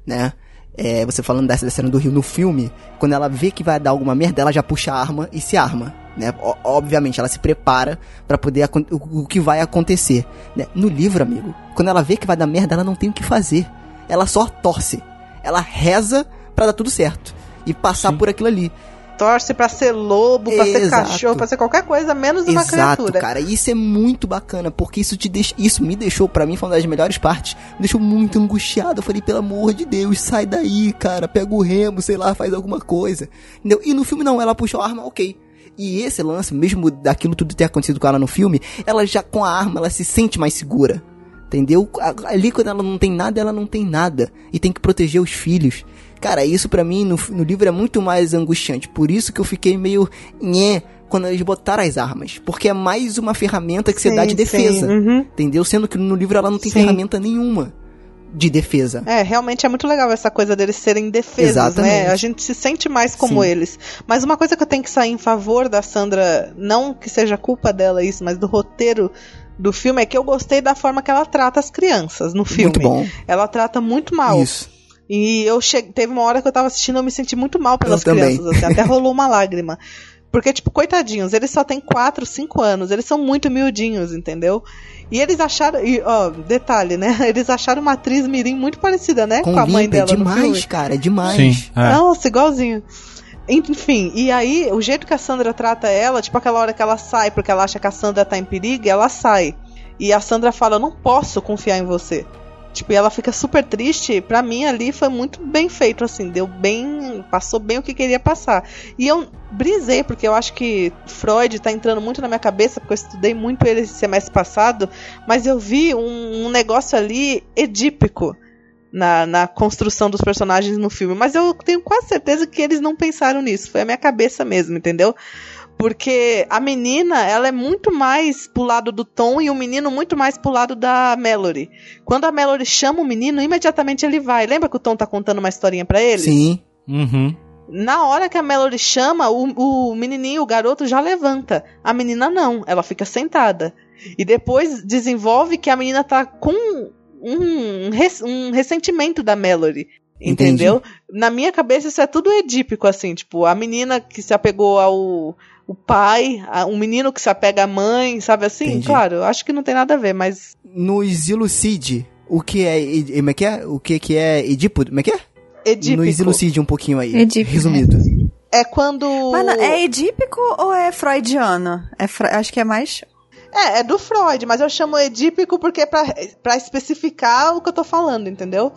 né? é, você falando dessa cena do Rio no filme, quando ela vê que vai dar alguma merda, ela já puxa a arma e se arma, né? O- obviamente, ela se prepara pra poder o, o que vai acontecer, né? No livro, amigo, quando ela vê que vai dar merda, ela não tem o que fazer. Ela só torce. Ela reza pra dar tudo certo e passar por aquilo ali. Torce pra ser lobo, pra ser Exato. cachorro, pra ser qualquer coisa, menos uma Exato, criatura. cara. Isso é muito bacana, porque isso te deixa, isso me deixou, pra mim, foi uma das melhores partes. Me deixou muito angustiado. Eu falei, pelo amor de Deus, sai daí, cara. Pega o remo, sei lá, faz alguma coisa. Entendeu? E no filme não, ela puxou a arma, ok. E esse lance, mesmo daquilo tudo ter acontecido com ela no filme, ela já com a arma, ela se sente mais segura. Entendeu? Ali quando ela não tem nada, ela não tem nada. E tem que proteger os filhos. Cara, isso pra mim no, no livro é muito mais angustiante. Por isso que eu fiquei meio nhé quando eles botaram as armas. Porque é mais uma ferramenta que você Sim, dá de sim, defesa. uhum. Entendeu? Sendo que no livro ela não tem Sim. ferramenta nenhuma de defesa. É, realmente é muito legal essa coisa deles serem defesas, Exatamente. né? A gente se sente mais como Sim. eles. Mas uma coisa que eu tenho que sair em favor da Sandra, não que seja culpa dela isso, mas do roteiro do filme, é que eu gostei da forma que ela trata as crianças no filme. Muito bom. Ela trata muito mal. Isso. E eu cheguei, teve uma hora que eu tava assistindo, eu me senti muito mal pelas Eu crianças, assim, até rolou uma lágrima. Porque, tipo, coitadinhos, eles só têm 4, 5 anos, eles são muito miudinhos, entendeu? E eles acharam, e, ó, detalhe, né? Eles acharam uma atriz mirim muito parecida, né? Com, a mãe Olímpia, dela no filme. demais, cara, demais. Sim, é. Nossa, igualzinho. Enfim, e aí, o jeito que a Sandra trata ela, tipo aquela hora que ela sai porque ela acha que a Sandra tá em perigo, ela sai. E a Sandra fala: Eu não posso confiar em você. Tipo, e ela fica super triste. Pra mim, ali foi muito bem feito, assim. Deu bem. Passou bem o que queria passar. E eu brisei, porque eu acho que Freud tá entrando muito na minha cabeça, porque eu estudei muito ele esse semestre passado. Mas eu vi um, um negócio ali edípico na, na construção dos personagens no filme. Mas eu tenho quase certeza que eles não pensaram nisso. Foi a minha cabeça mesmo, entendeu? Porque a menina, ela é muito mais pro lado do Tom e o menino muito mais pro lado da Mallory. Quando a Mallory chama o menino, imediatamente ele vai. Lembra que o Tom tá contando uma historinha pra ele? Sim. Uhum. Na hora que a Mallory chama, o, o menininho, o garoto já levanta. A menina não, ela fica sentada. E depois desenvolve que a menina tá com um, res- um ressentimento da Mallory. Entendi. Entendeu? Na minha cabeça isso é tudo edípico, assim, tipo, a menina que se apegou ao o pai, a- um menino que se apega à mãe, sabe assim? Entendi. Claro, eu acho que não tem nada a ver, mas Nos ilucide o que é. Como é que é? O que, que é Edipo? Como é que é? edípico Nos ilucide um pouquinho aí. Edípico. Resumido. é quando Mas não, é edípico ou é freudiano? É fre- Acho que é mais. É, é do Freud, mas eu chamo edípico porque é pra, pra especificar o que eu tô falando, entendeu?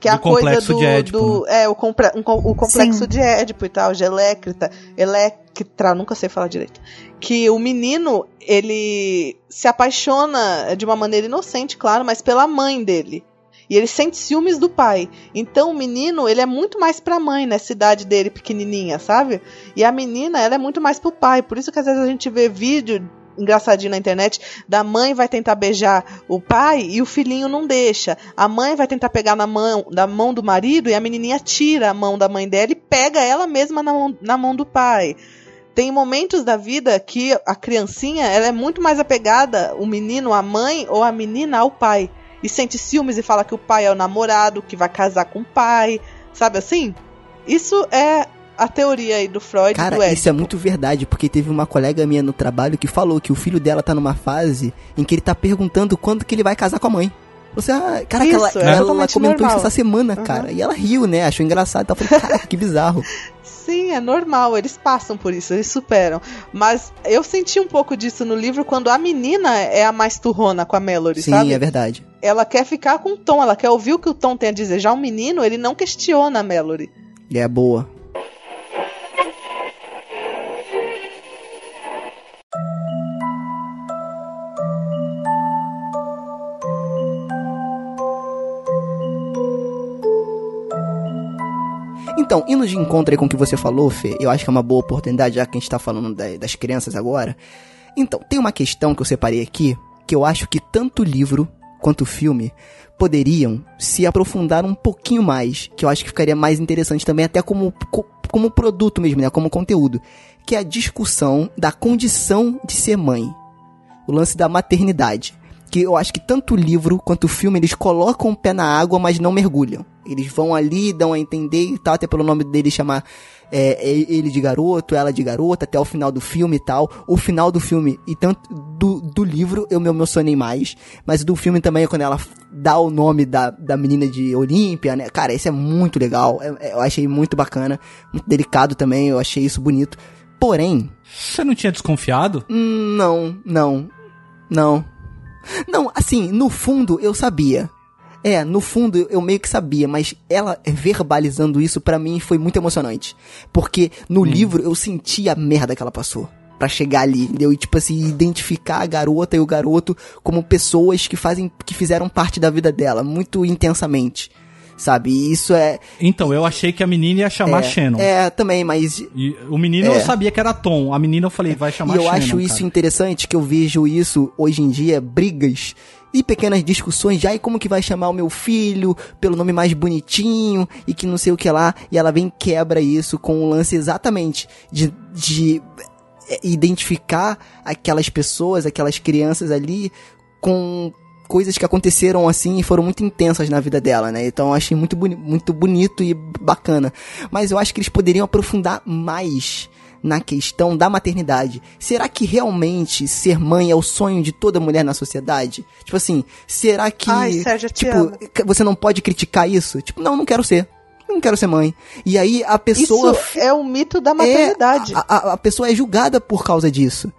Que é a coisa do. de Édipo, do- é, o, comple- um o complexo Sim. de Édipo e tal, de Electra, Electra, nunca sei falar direito. Que o menino, ele se apaixona de uma maneira inocente, claro, mas pela mãe dele. E ele sente ciúmes do pai. Então o menino, ele é muito mais pra mãe nessa idade dele, pequenininha, sabe? E a menina, ela é muito mais pro pai. Por isso que às vezes a gente vê vídeo engraçadinho na internet da mãe vai tentar beijar o pai e o filhinho não deixa. A mãe vai tentar pegar na mão, da mão do marido e a menininha tira a mão da mãe dela e pega ela mesma na mão, na mão do pai. Tem momentos da vida que a criancinha ela é muito mais apegada, o menino à mãe ou a menina ao pai. E sente ciúmes e fala que o pai é o namorado, que vai casar com o pai. Sabe assim? Isso é a teoria aí do Freud Cara, do isso é muito verdade, porque teve uma colega minha no trabalho que falou que o filho dela tá numa fase em que ele tá perguntando quando que ele vai casar com a mãe. Você, ah, cara, Isso, ela, é ela totalmente comentou normal. isso essa semana, Uhum. cara. E ela riu, né? Achou engraçado. Então eu falei, cara, que bizarro. Sim, é normal, eles passam por isso, eles superam. Mas eu senti um pouco disso no livro quando a menina é a mais turrona com a Mallory, Sim, sabe? é verdade. Ela quer ficar com o Tom, ela quer ouvir o que o Tom tem a dizer. Já o menino, ele não questiona a Mallory. É boa. Então, indo de encontro aí com o que você falou, Fê, eu acho que é uma boa oportunidade, já que a gente tá falando da- das crianças agora. Então, tem uma questão que eu separei aqui, que eu acho que tanto o livro quanto o filme poderiam se aprofundar um pouquinho mais, que eu acho que ficaria mais interessante também, até como, co- como produto mesmo, né? Como conteúdo. Que é a discussão da condição de ser mãe. O lance da maternidade. Que eu acho que tanto o livro quanto o filme, eles colocam o pé na água, mas não mergulham. Eles vão ali, dão a entender e tal, até pelo nome dele chamar é, é, ele de garoto, ela de garota, até o final do filme e tal. O final do filme, e tanto do, do livro, eu me emocionei mais. Mas do filme também, quando ela dá o nome da, da menina de Olímpia, né? Cara, isso é muito legal. É- é- eu achei muito bacana, muito delicado também, eu achei isso bonito. Porém, Você não tinha desconfiado? Hum, Não, não, não. Não, assim, no fundo eu sabia. É, no fundo eu meio que sabia, mas ela verbalizando isso pra mim foi muito emocionante. Porque no livro eu senti a merda que ela passou. Pra chegar ali, entendeu? E tipo assim, identificar a garota e o garoto como pessoas que fazem, que fizeram parte da vida dela, muito intensamente. Sabe? E isso é. Então, eu achei que a menina ia chamar é, Shannon. É, também, mas E o menino É. eu sabia que era Tom. A menina eu falei, vai chamar E eu Shannon. acho isso cara. interessante, que eu vejo isso hoje em dia, brigas e pequenas discussões, já e como que vai chamar o meu filho pelo nome mais bonitinho e que não sei o que lá, e ela vem quebra isso com o lance exatamente de, de é, identificar aquelas pessoas, aquelas crianças ali com coisas que aconteceram assim e foram muito intensas na vida dela, né? Então eu achei muito, boni muito bonito e bacana. Mas eu acho que eles poderiam aprofundar mais na questão da maternidade. Será que realmente ser mãe é o sonho de toda mulher na sociedade? Tipo assim, será que Ai, Sérgio, tipo, você não pode criticar isso? Tipo, não, não quero ser. Não quero ser mãe. E aí a pessoa Isso é o mito da é, maternidade. a, a- a pessoa é julgada por causa disso.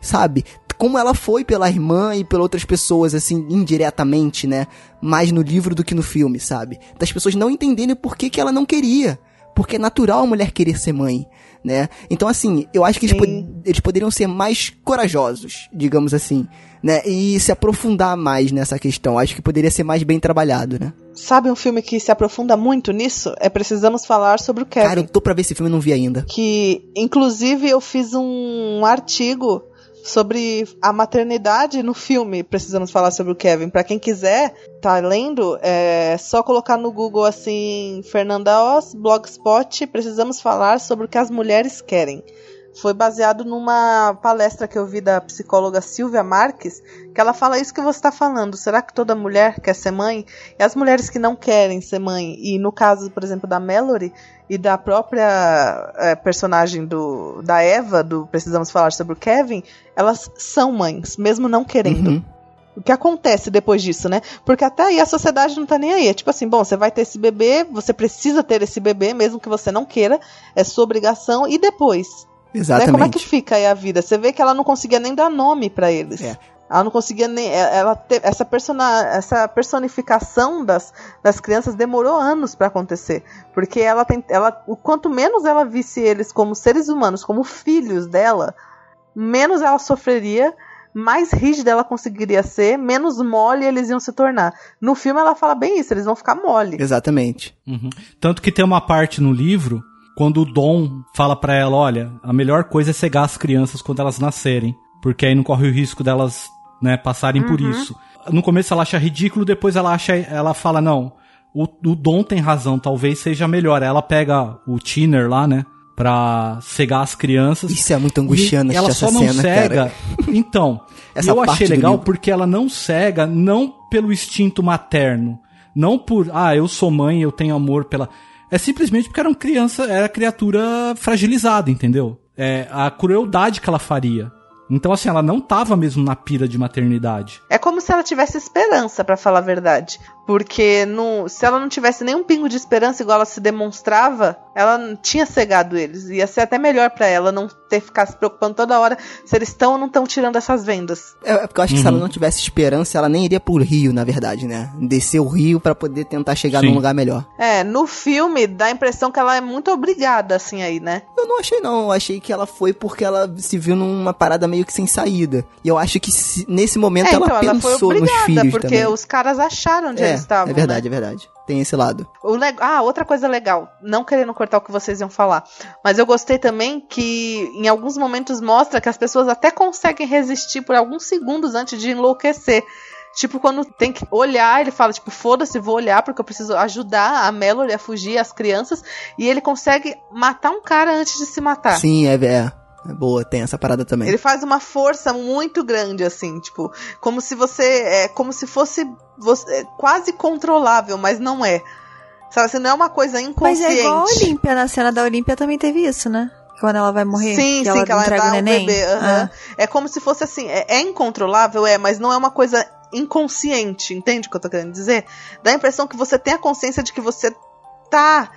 Sabe? Como ela foi pela irmã e pelas outras pessoas, assim, indiretamente, né? Mais no livro do que no filme, sabe? Das pessoas não entenderem por que, que ela não queria. Porque é natural a mulher querer ser mãe, né? Então, assim, eu acho que eles, pod- eles poderiam ser mais corajosos, digamos assim, né? E se aprofundar mais nessa questão. Acho que poderia ser mais bem trabalhado, né? Sabe um filme que se aprofunda muito nisso? É Precisamos Falar sobre o Kevin. Cara, eu tô pra ver esse filme e não vi ainda. que inclusive eu fiz um artigo sobre a maternidade no filme. Precisamos falar sobre o Kevin. Pra quem quiser tá lendo, é só colocar no Google assim, Fernanda Oz, Blogspot, precisamos falar sobre o que as mulheres querem. Foi baseado numa palestra que eu vi da psicóloga Silvia Marques, que ela fala isso que você está falando. Será que toda mulher quer ser mãe? E as mulheres que não querem ser mãe, e no caso, por exemplo, da Mallory e da própria eh, personagem do, da Eva, do Precisamos Falar sobre o Kevin, elas são mães, mesmo não querendo. Uhum. O que acontece depois disso, né? Porque até aí a sociedade não tá nem aí. É tipo assim, bom, você vai ter esse bebê, você precisa ter esse bebê, mesmo que você não queira, é sua obrigação, e depois? Né? Exatamente. Como é que fica aí a vida? Você vê que ela não conseguia nem dar nome pra eles. É. Ela não conseguia nem. Ela te- essa, persona, essa personificação das, das crianças demorou anos pra acontecer. Porque ela tem. Ela, o quanto menos ela visse eles como seres humanos, como filhos dela, menos ela sofreria, mais rígida ela conseguiria ser, menos mole eles iam se tornar. No filme ela fala bem isso, eles vão ficar mole. Exatamente. Uhum. Tanto que tem uma parte no livro quando o Dom fala pra ela, olha, a melhor coisa é cegar as crianças quando elas nascerem, porque aí não corre o risco delas, né, passarem por isso. No começo ela acha ridículo, depois ela acha, ela fala não, o, o Dom tem razão, talvez seja melhor. Ela pega o Tiner lá, né, pra cegar as crianças. Isso é muito angustiante E ela essa só não cena, cega. cara. Então, Essa eu achei legal livro. porque ela não cega, não pelo instinto materno, não por, ah, eu sou mãe, eu tenho amor pela. É simplesmente porque era uma criança, era criatura fragilizada, entendeu? É a crueldade que ela faria. Então, assim, ela não tava mesmo na pira de maternidade. É como se ela tivesse esperança, pra falar a verdade. Porque no, se ela não tivesse nenhum pingo de esperança, igual ela se demonstrava, ela não tinha cegado eles. Ia ser até melhor pra ela não ter que ficar se preocupando toda hora se eles estão ou não estão tirando essas vendas. É, é porque eu acho que se ela não tivesse esperança, ela nem iria pro rio, na verdade, né? Descer o rio pra poder tentar chegar Sim. num lugar melhor. É, no filme dá a impressão que ela é muito obrigada, assim, aí, né? Eu não achei, não. Eu achei que ela foi porque ela se viu numa parada meio que sem saída. E eu acho que se- nesse momento é, ela então ela foi pensou nos obrigada, filhos porque também. os caras acharam onde é, estavam. é verdade, né? é verdade. Tem esse lado. O leg- Ah, outra coisa legal, não querendo cortar o que vocês iam falar, mas eu gostei também que em alguns momentos mostra que as pessoas até conseguem resistir por alguns segundos antes de enlouquecer. Tipo, quando tem que olhar, ele fala, tipo, foda-se, vou olhar porque eu preciso ajudar a Melody a fugir, as crianças, e ele consegue matar um cara antes de se matar. Sim, é, é. É boa, tem essa parada também. Ele faz uma força muito grande, assim, tipo, como se você. É, como se fosse você, é, quase controlável, mas não é. Sabe, assim, não é uma coisa Mas inconsciente. é igual a Olímpia, na cena da Olímpia também teve isso, né? Quando ela vai morrer, Sim, que sim, ela que ela entrega dá o um neném. bebê. aham. Ah. É como se fosse assim, é, é incontrolável, é, mas não é uma coisa inconsciente, entende o que eu tô querendo dizer? Dá a impressão que você tem a consciência de que você tá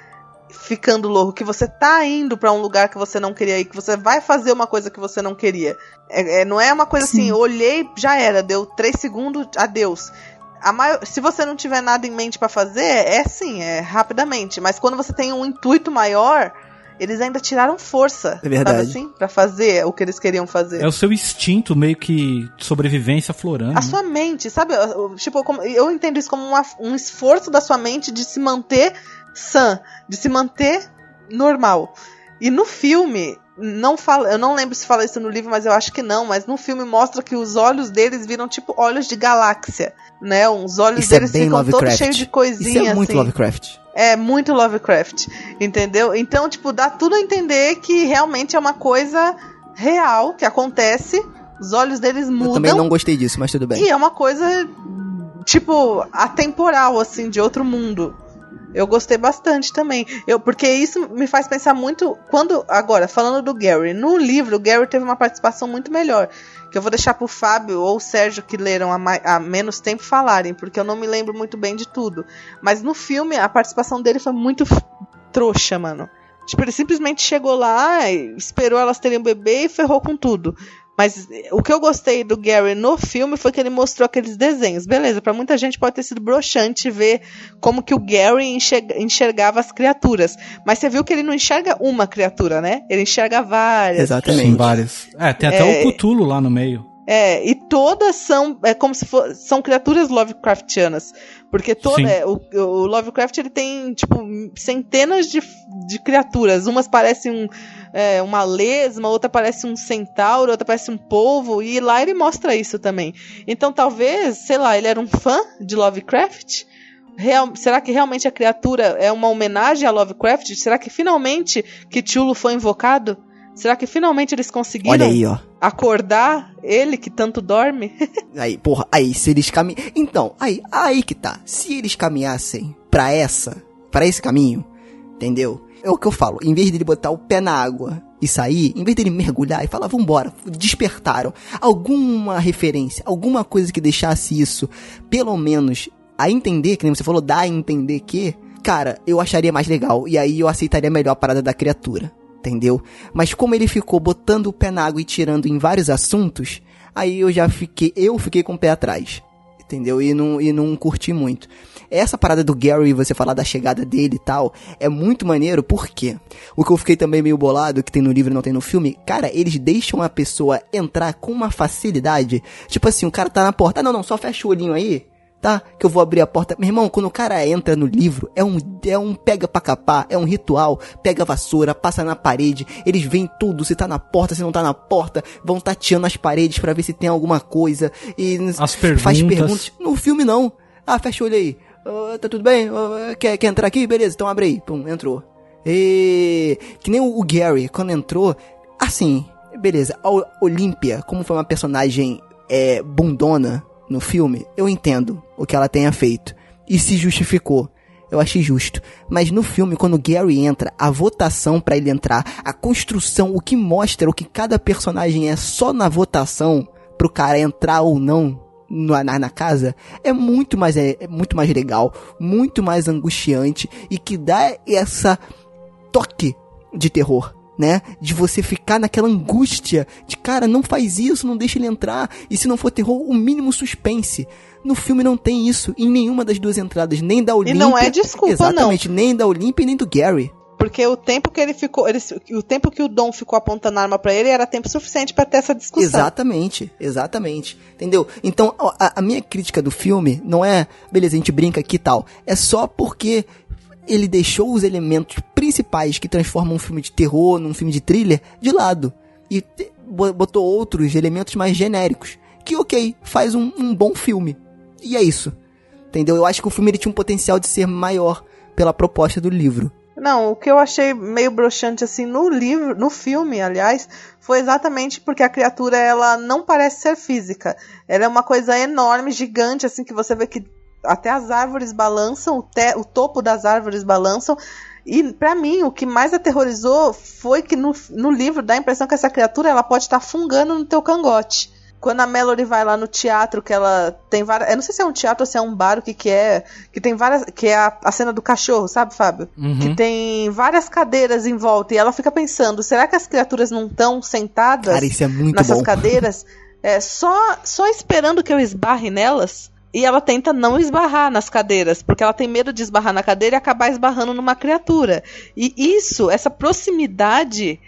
ficando louco, que você tá indo pra um lugar que você não queria ir, que você vai fazer uma coisa que você não queria. É, é- não é uma coisa assim, olhei, já era, deu três segundos, adeus. A maior, se você não tiver nada em mente pra fazer, é sim, é rapidamente. Mas quando você tem um intuito maior, eles ainda tiraram força, É verdade. sabe assim, para fazer o que eles queriam fazer. É o seu instinto meio que de sobrevivência florando. A sua mente, sabe? Eu- Tipo, como- eu entendo isso como uma- um esforço da sua mente de se manter sã, de se manter normal. E no filme, não fala, eu não lembro se fala isso no livro, mas eu acho que não, mas no filme mostra que os olhos deles viram tipo olhos de galáxia, né? Os olhos Isso é deles bem ficam todos Lovecraft. cheios de coisinha Isso é muito assim. Lovecraft. É muito Lovecraft, entendeu? Então, tipo, dá tudo a entender que realmente é uma coisa real que acontece. Os olhos deles Eu mudam. também não gostei disso, mas tudo bem. E é uma coisa tipo, atemporal, assim, de outro mundo. Eu gostei bastante também. Eu, porque isso me faz pensar muito. Quando. Agora, falando do Gary. No livro, o Gary teve uma participação muito melhor. Que eu vou deixar pro Fábio ou o Sérgio que leram há, menos tempo falarem, porque eu não me lembro muito bem de tudo. Mas no filme, a participação dele foi muito trouxa, mano. Tipo, ele simplesmente chegou lá, esperou elas terem um bebê e ferrou com tudo. Mas eh, o que eu gostei do Gary no filme foi que ele mostrou aqueles desenhos. Beleza, pra muita gente pode ter sido broxante ver como que o Gary enxerga- enxergava as criaturas. Mas você viu que ele não enxerga uma criatura, né? Ele enxerga várias. Exatamente. Sim, várias. É, tem até É. o Cthulhu lá no meio. É, e todas são é como se for, são criaturas Lovecraftianas, porque toda é, o, o Lovecraft ele tem tipo centenas de, de criaturas, umas parecem um, é, uma lesma, outra parece um centauro, outra parece um polvo, e lá ele mostra isso também. Então talvez, sei lá, ele era um fã de Lovecraft. Real- será que realmente a criatura é uma homenagem a Lovecraft? Será que finalmente Cthulhu foi invocado? Será que finalmente eles conseguiram Olha aí, ó. acordar ele que tanto dorme? Aí, porra, aí se eles caminham. Então, aí, aí que tá. Se eles caminhassem pra essa, pra esse caminho, entendeu? É o que eu falo. Em vez dele botar o pé na água e sair, em vez dele mergulhar e falar, vambora, despertaram. Alguma referência, alguma coisa que deixasse isso, pelo menos, a entender, que nem você falou, dá a entender que, cara, eu acharia mais legal. E aí eu aceitaria melhor a parada da criatura. Entendeu? Mas como ele ficou botando o pé na água e tirando em vários assuntos, aí eu já fiquei, eu fiquei com o pé atrás. Entendeu? E não, e não curti muito. Essa parada do Gary, você falar da chegada dele e tal, é muito maneiro, porque o que eu fiquei também meio bolado, que tem no livro e não tem no filme, cara, eles deixam a pessoa entrar com uma facilidade. Tipo assim, o cara tá na porta, ah, não, não, só fecha o olhinho aí, tá? Que eu vou abrir a porta. Meu irmão, quando o cara entra no livro, é um, é um pega pra capar, é um ritual, pega a vassoura, passa na parede, eles veem tudo, se tá na porta, se não tá na porta, vão tateando as paredes pra ver se tem alguma coisa, e As faz perguntas. perguntas. No filme não. Ah, fecha o olho aí. Ah, tá tudo bem? Ah, quer, quer entrar aqui? Beleza, então abre aí. Pum, entrou. E... Que nem o, Gary, quando entrou, assim, beleza, a Olímpia, como foi uma personagem é, bundona no filme, eu entendo o que ela tenha feito. E se justificou. Eu achei justo. Mas no filme, quando Gary entra, a votação pra ele entrar, a construção, o que mostra o que cada personagem é só na votação pro cara entrar ou não na, na casa, é muito mais é, é muito mais legal, muito mais angustiante e que dá essa toque de terror. Né? De você ficar naquela angústia de cara, não faz isso, não deixa ele entrar. E se não for terror, o mínimo suspense. No filme não tem isso em nenhuma das duas entradas, nem da Olímpia. não é desculpa, Exatamente, nem da Olímpia nem do Gary. Porque o tempo que ele ficou, ele, o tempo que o Dom ficou apontando a arma pra ele era tempo suficiente pra ter essa discussão. Exatamente, exatamente. Entendeu? Então, a, a minha crítica do filme não é, beleza, a gente brinca aqui e tal. É só porque ele deixou os elementos principais que transformam um filme de terror num filme de thriller de lado. E botou outros elementos mais genéricos. Que, ok, faz um, um bom filme. E é isso. Entendeu? Eu acho que o filme ele tinha um potencial de ser maior pela proposta do livro. Não, o que eu achei meio broxante assim no livro, no filme, aliás, foi exatamente porque a criatura ela não parece ser física. Ela é uma coisa enorme, gigante, assim que você vê que até as árvores balançam, o, te- o topo das árvores balançam. E pra mim, o que mais aterrorizou foi que no, no livro dá a impressão que essa criatura ela pode estar fungando no teu cangote. Quando a Melody vai lá no teatro, que ela tem várias. Eu não sei se é um teatro ou se é um bar, o que, que é. Que tem várias. Que é a, a cena do cachorro, sabe, Fábio? Uhum. Que tem várias cadeiras em volta. E ela fica pensando: será que as criaturas não estão sentadas Cara, é nessas bom. cadeiras? É, só, só esperando que eu esbarre nelas. E ela tenta não esbarrar nas cadeiras, porque ela tem medo de esbarrar na cadeira e acabar esbarrando numa criatura. E isso, essa proximidade,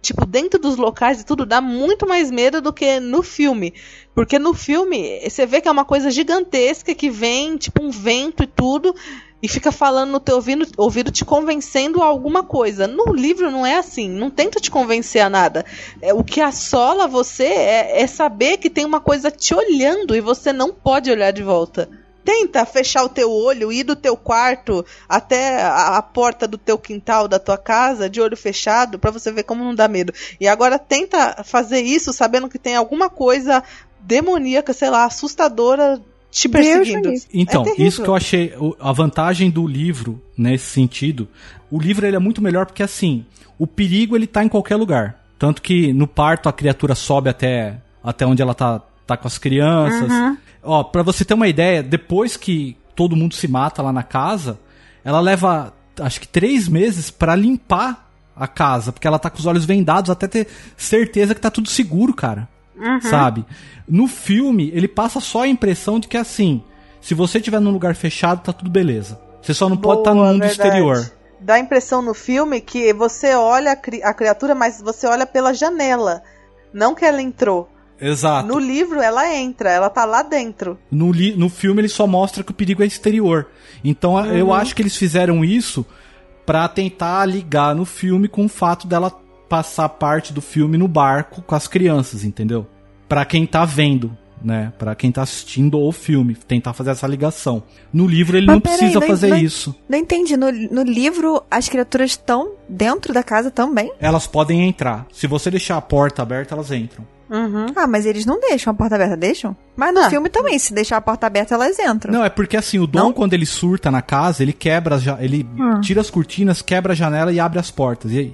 tipo, dentro dos locais e tudo, dá muito mais medo do que no filme. Porque no filme, você vê que é uma coisa gigantesca que vem, tipo, um vento e tudo, e fica falando no teu ouvido, ouvido te convencendo a alguma coisa. No livro não é assim, não tenta te convencer a nada. É, o que assola você é, é saber que tem uma coisa te olhando e você não pode olhar de volta. Tenta fechar o teu olho, ir do teu quarto até a, a porta do teu quintal, da tua casa, de olho fechado, pra você ver como não dá medo. E agora tenta fazer isso sabendo que tem alguma coisa demoníaca, sei lá, assustadora te perseguindo. livre. Então, É isso que eu achei a vantagem do livro nesse sentido. O livro ele é muito melhor porque assim, o perigo ele tá em qualquer lugar. Tanto que no parto a criatura sobe até até onde ela tá tá com as crianças. Ó, para você ter uma ideia, depois que todo mundo se mata lá na casa, ela leva acho que três meses pra limpar a casa, porque ela tá com os olhos vendados até ter certeza que tá tudo seguro, cara sabe? No filme, ele passa só a impressão de que assim, se você estiver num lugar fechado, tá tudo beleza. Você só não pode estar no Boa, mundo verdade. exterior. Dá a impressão no filme que você olha a, cri- a criatura, mas você olha pela janela. Não que ela entrou. Exato. No No, livro, ela entra, ela tá lá dentro. li- no filme, ele só mostra que o perigo é exterior. Então, a- eu acho que eles fizeram isso pra tentar ligar no filme com o fato dela passar parte do filme no barco com as crianças, entendeu? Pra quem tá vendo. Né, Pra quem tá assistindo o filme, tentar fazer essa ligação. No livro ele Mas não precisa não- fazer não- isso. Não entendi. No, no livro, as criaturas estão dentro da casa também? Elas podem entrar. Se você deixar a porta aberta, elas entram. Ah, mas eles não deixam a porta aberta, deixam? Mas no Ah. filme também, se deixar a porta aberta, elas entram. Não, é porque assim, o Dom, Não? quando ele surta na casa, ele quebra, ele tira as cortinas, quebra a janela e abre as portas. E,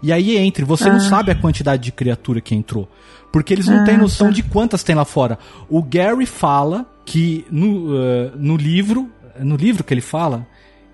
e aí entra, você não sabe a quantidade de criatura que entrou. Porque eles não têm noção de quantas tem lá fora. O Gary fala que no, eh, no livro, no livro que ele fala,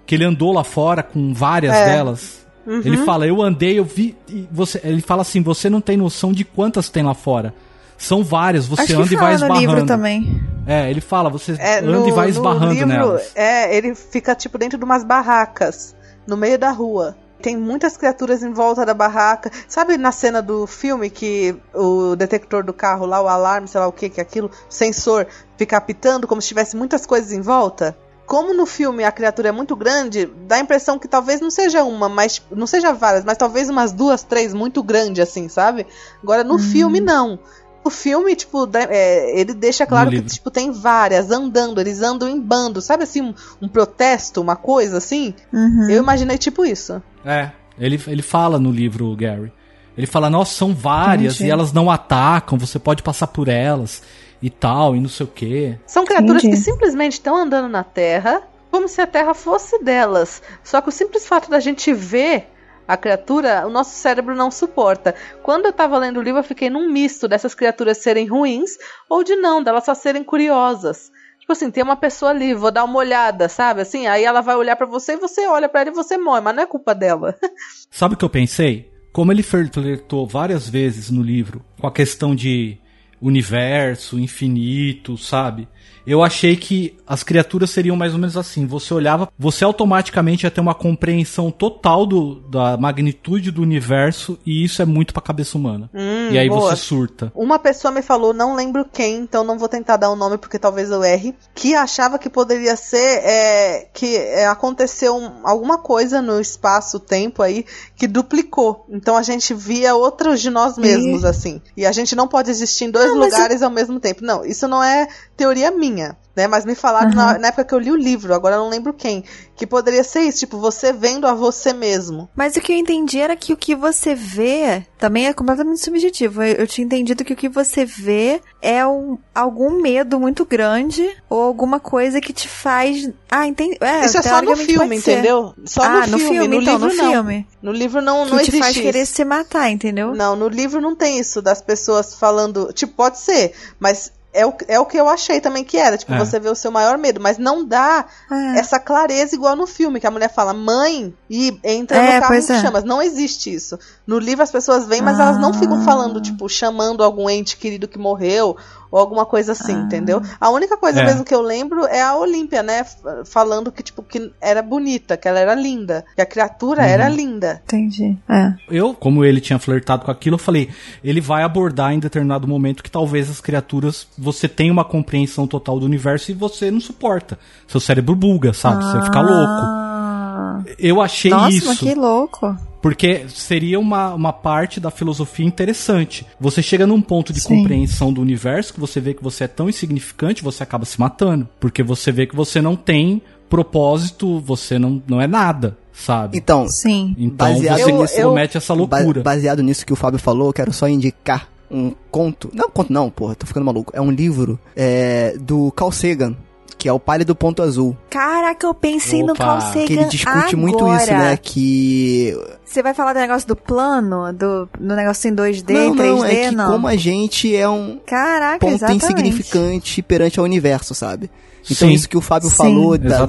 que ele andou lá fora com várias É. delas. Ele fala, eu andei, eu vi. e Você, ele fala assim, você não tem noção de quantas tem lá fora. São várias, você Acho anda e vai no livro esbarrando. também. É, ele fala, você É, anda no, e vai esbarrando livro, nelas. é, ele fica tipo dentro de umas barracas, no meio da rua. Tem muitas criaturas em volta da barraca. Sabe na cena do filme que o detector do carro lá, o alarme, sei lá o que, que é aquilo, o sensor, fica apitando como se tivesse muitas coisas em volta? Como no filme a criatura é muito grande, dá a impressão que talvez não seja uma, mas não seja várias, mas talvez umas duas, três muito grande assim, sabe? Agora no filme não. O filme, tipo, é, ele deixa claro que livro. tipo, tem várias andando, eles andam em bando, sabe assim, um, um protesto, uma coisa assim? Uhum. Eu imaginei tipo isso. É, ele, ele fala no livro, o Gary. Ele fala, nossa, são várias Entendi. e elas não atacam, você pode passar por elas e tal, e não sei o quê. São criaturas Entendi. que simplesmente estão andando na Terra como se a Terra fosse delas. Só que o simples fato da gente ver a criatura, o nosso cérebro não suporta. Quando eu tava lendo o livro, eu fiquei num misto dessas criaturas serem ruins ou de não, delas só serem curiosas. Tipo assim, tem uma pessoa ali, vou dar uma olhada, sabe? Assim, aí ela vai olhar pra você e você olha pra ela e você morre, mas não é culpa dela. Sabe o que eu pensei? Como ele flertou várias vezes no livro com a questão de universo, infinito, sabe? Eu achei que as criaturas seriam mais ou menos assim. Você olhava, você automaticamente ia ter uma compreensão total do, da magnitude do universo e isso é muito pra cabeça humana. e aí Hum, boa. você surta. Uma pessoa me falou, não lembro quem, então não vou tentar dar o nome porque talvez eu erre, que achava que poderia ser é, que é, aconteceu um- alguma coisa no espaço-tempo aí que duplicou. Então a gente via outros de nós mesmos, assim. E a gente não pode existir em dois mas lugares ao mesmo tempo. Não, isso não é teoria minha. Né, mas me falaram na, na época que eu li o livro, agora eu não lembro quem, que poderia ser isso, tipo, você vendo a você mesmo. Mas o que eu entendi era que o que você vê também é completamente subjetivo. Eu, eu tinha entendido que o que você vê é um, algum medo muito grande ou alguma coisa que te faz. Ah, entendi. É, isso é só no filme, entendeu? Só ah, no filme, no, então, livro no não. filme. No livro não, Que não te existe faz querer isso. se matar, entendeu? Não, no livro não tem isso das pessoas falando. Tipo, pode ser, mas é o, é o que eu achei também que era. Tipo, É. você vê o seu maior medo, mas não dá É. essa clareza igual no filme, que a mulher fala mãe e entra É, no carro pois em é. chamas. Não existe isso. No livro as pessoas vêm, mas elas não ficam falando, tipo, chamando algum ente querido que morreu ou alguma coisa assim, entendeu? A única coisa É. mesmo que eu lembro é a Olímpia, né? Falando que, tipo, que era bonita, que ela era linda, que a criatura era linda. Entendi. É. Eu, como ele tinha flertado com aquilo, eu falei, ele vai abordar em determinado momento que talvez as criaturas, você tenha uma compreensão total do universo e você não suporta. Seu cérebro buga, sabe? Você fica louco. Ah. Eu achei Nossa, isso. mas que louco. Porque seria uma, uma parte da filosofia interessante. Você chega num ponto de Sim. compreensão do universo que você vê que você é tão insignificante, você acaba se matando. Porque você vê que você não tem propósito, você não, não é nada, sabe? Então, Sim. Então baseado você nisso- eu- comete essa loucura. ba- baseado nisso que o Fábio falou, eu quero só indicar um conto. Não, conto não, porra, tô ficando maluco. É um livro é, do Carl Sagan, que é o Pálido Ponto Azul. Caraca, eu pensei no Opa, Carl Sagan Que ele discute muito agora. isso, né? Que. Você vai falar do negócio do plano, do, do negócio em 2D, não, 3D, não, é que não? como a gente é um Caraca, ponto exatamente. insignificante perante ao universo, sabe? Então Sim. isso que o Fábio Sim. falou da,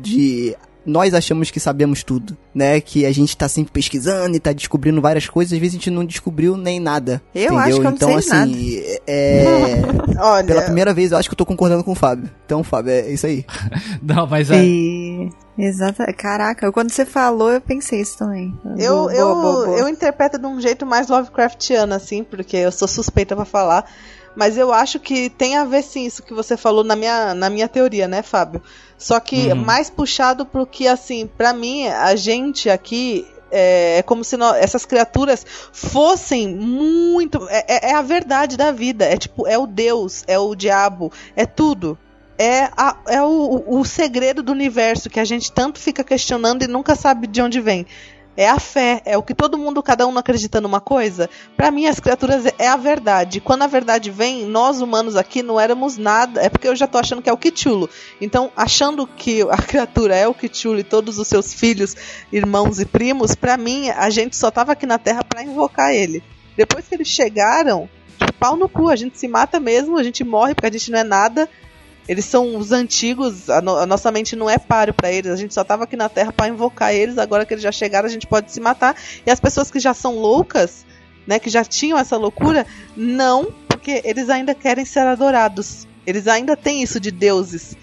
de nós achamos que sabemos tudo, né? Que a gente tá sempre pesquisando e tá descobrindo várias coisas, às vezes a gente não descobriu nem nada. Eu entendeu? acho que eu não então, sei assim, é. Olha, Pela primeira vez eu acho que eu tô concordando com o Fábio. Então, Fábio, é isso aí. Não, mas é. E... Exato. Caraca, quando você falou, eu pensei isso também. Eu, Boa, eu, boa, boa, boa. eu interpreto de um jeito mais Lovecraftiano, assim, porque eu sou suspeita pra falar. Mas eu acho que tem a ver sim isso que você falou na minha, na minha teoria, né, Fábio? Só que Uhum. mais puxado pro que, assim, pra mim, a gente aqui. É, é como se nó- essas criaturas fossem muito. É, é- é a verdade da vida. É tipo, é o Deus, é o diabo, é tudo. É, a- é o, o segredo do universo que a gente tanto fica questionando e nunca sabe de onde vem. É a fé, é o que todo mundo, cada um acredita numa coisa. Pra mim, as criaturas é a verdade. Quando a verdade vem, nós humanos aqui não éramos nada. É porque eu já tô achando que é o Kichulo. Então, achando que a criatura é o Kichulo e todos os seus filhos, irmãos e primos, pra mim, a gente só tava aqui na Terra pra invocar ele. Depois que eles chegaram, tipo, pau no cu, a gente se mata mesmo, a gente morre porque a gente não é nada. Eles são os antigos, a, no- a nossa mente não é páreo pra eles. A gente só tava aqui na Terra pra invocar eles. Agora que eles já chegaram, a gente pode se matar. E as pessoas que já são loucas, né, que já tinham essa loucura, não, porque eles ainda querem ser adorados. Eles ainda têm isso de deuses.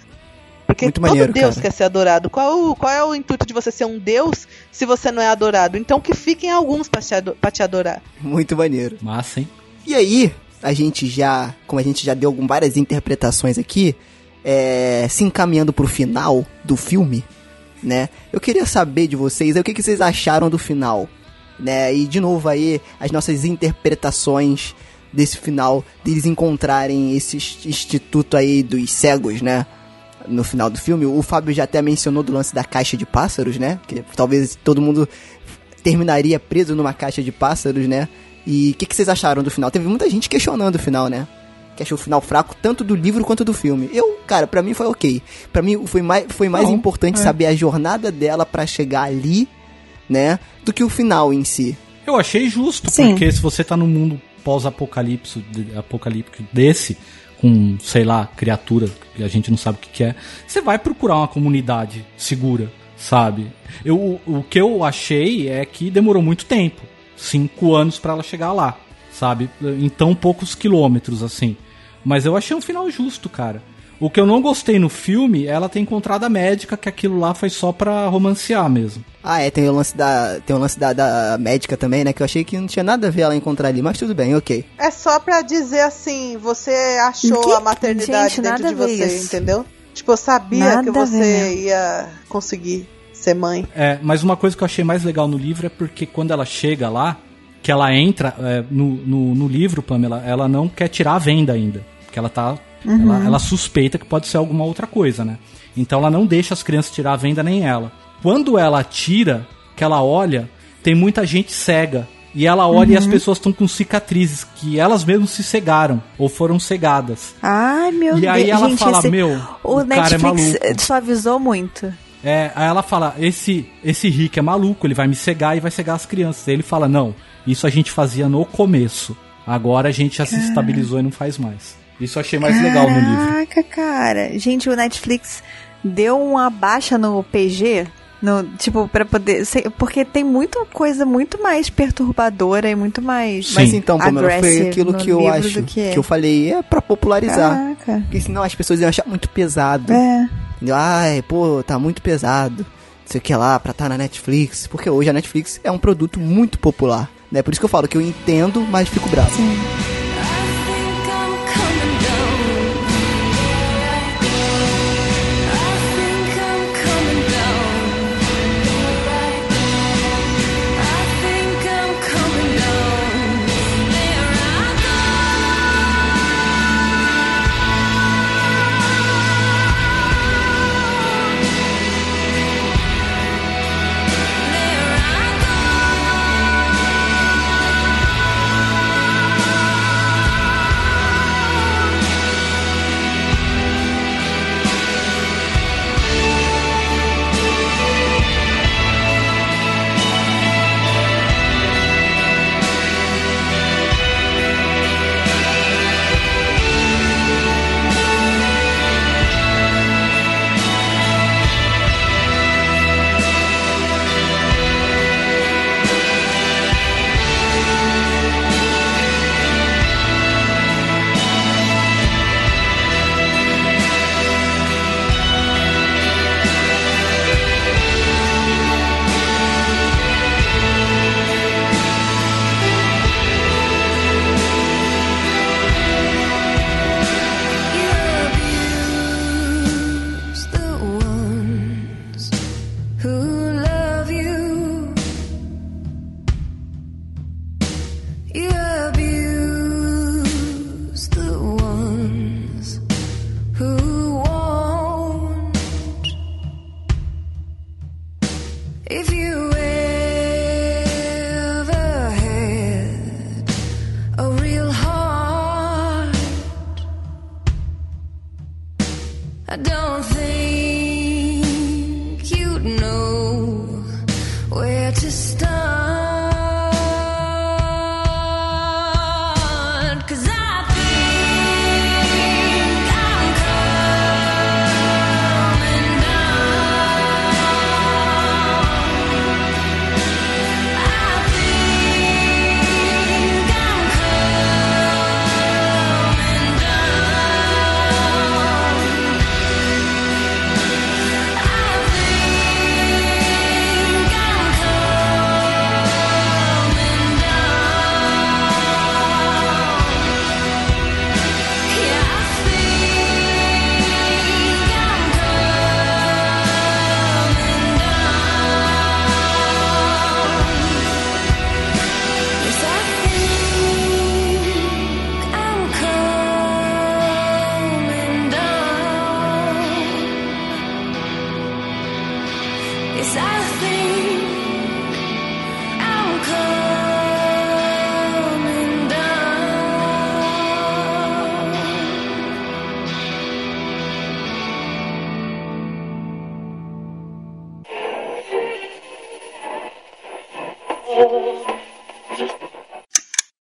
Porque Muito todo maneiro, Deus cara. quer ser adorado. Qual, qual é o intuito de você ser um Deus se você não é adorado? Então que fiquem alguns pra te, pra te adorar. Muito maneiro. Massa, hein? E aí, a gente já, como a gente já deu várias interpretações aqui, é, se encaminhando pro final do filme, né? Eu queria saber de vocês o que, que vocês acharam do final, né? E de novo aí, as nossas interpretações desse final, deles encontrarem esse ins- instituto aí dos cegos, né? No final do filme, o Fábio já até mencionou do lance da caixa de pássaros, né? Que talvez todo mundo terminaria preso numa caixa de pássaros, né? E o que, que vocês acharam do final? Teve muita gente questionando o final, né? Que achou o final fraco, tanto do livro quanto do filme. Eu, cara, pra mim foi ok. Pra mim foi mais, foi mais Não, importante é. saber a jornada dela pra chegar ali, né? Do que o final em si. Eu achei justo, Sim. porque se você tá num mundo pós-apocalipse de- apocalíptico desse, com, sei lá, criatura que a gente não sabe o que, que é, você vai procurar uma comunidade segura, sabe? Eu, o que eu achei é que demorou muito tempo cinco anos pra ela chegar lá, sabe? Em tão poucos quilômetros, assim. Mas eu achei um final justo, cara. O que eu não gostei no filme é ela ter encontrado a médica, que aquilo lá foi só pra romancear mesmo. Ah, é, tem o lance da. Tem o lance da, da médica também, né? Que eu achei que não tinha nada a ver ela encontrar ali, mas tudo bem, ok. É só pra dizer assim, você achou Que? a maternidade Gente, dentro de você, isso. entendeu? Tipo, eu sabia Nada que você ia conseguir ser mãe. É, mas uma coisa que eu achei mais legal no livro é porque quando ela chega lá, que ela entra é, no, no, no livro, Pamela, ela não quer tirar a venda ainda. Porque ela tá. Ela, ela suspeita que pode ser alguma outra coisa, né? Então ela não deixa as crianças tirar a venda nem ela. Quando ela tira, que ela olha, tem muita gente cega. E ela olha e as pessoas estão com cicatrizes, que elas mesmas se cegaram, ou foram cegadas. Ai, meu E Deus. aí ela Gente, fala, esse- meu, o, o cara é Netflix maluco. suavizou muito. É, aí ela fala, esse esse Rick é maluco, ele vai me cegar e vai cegar as crianças. Aí ele fala, não, isso a gente fazia no começo. Agora a gente já se estabilizou e não faz mais. Isso eu achei mais legal no livro. Caraca, cara. Gente, o Netflix deu uma baixa no PG. No, tipo, pra poder. ser- porque tem muita coisa muito mais perturbadora e muito mais. Sim. Mas então, Pamela, foi aquilo que eu acho do que- que eu falei, é pra popularizar. Caraca. Porque senão as pessoas iam achar muito pesado. É. Ai, pô, tá muito pesado. Não sei o que lá, pra estar na Netflix. Porque hoje a Netflix é um produto muito popular. Né? Por isso que eu falo que eu entendo, mas fico bravo.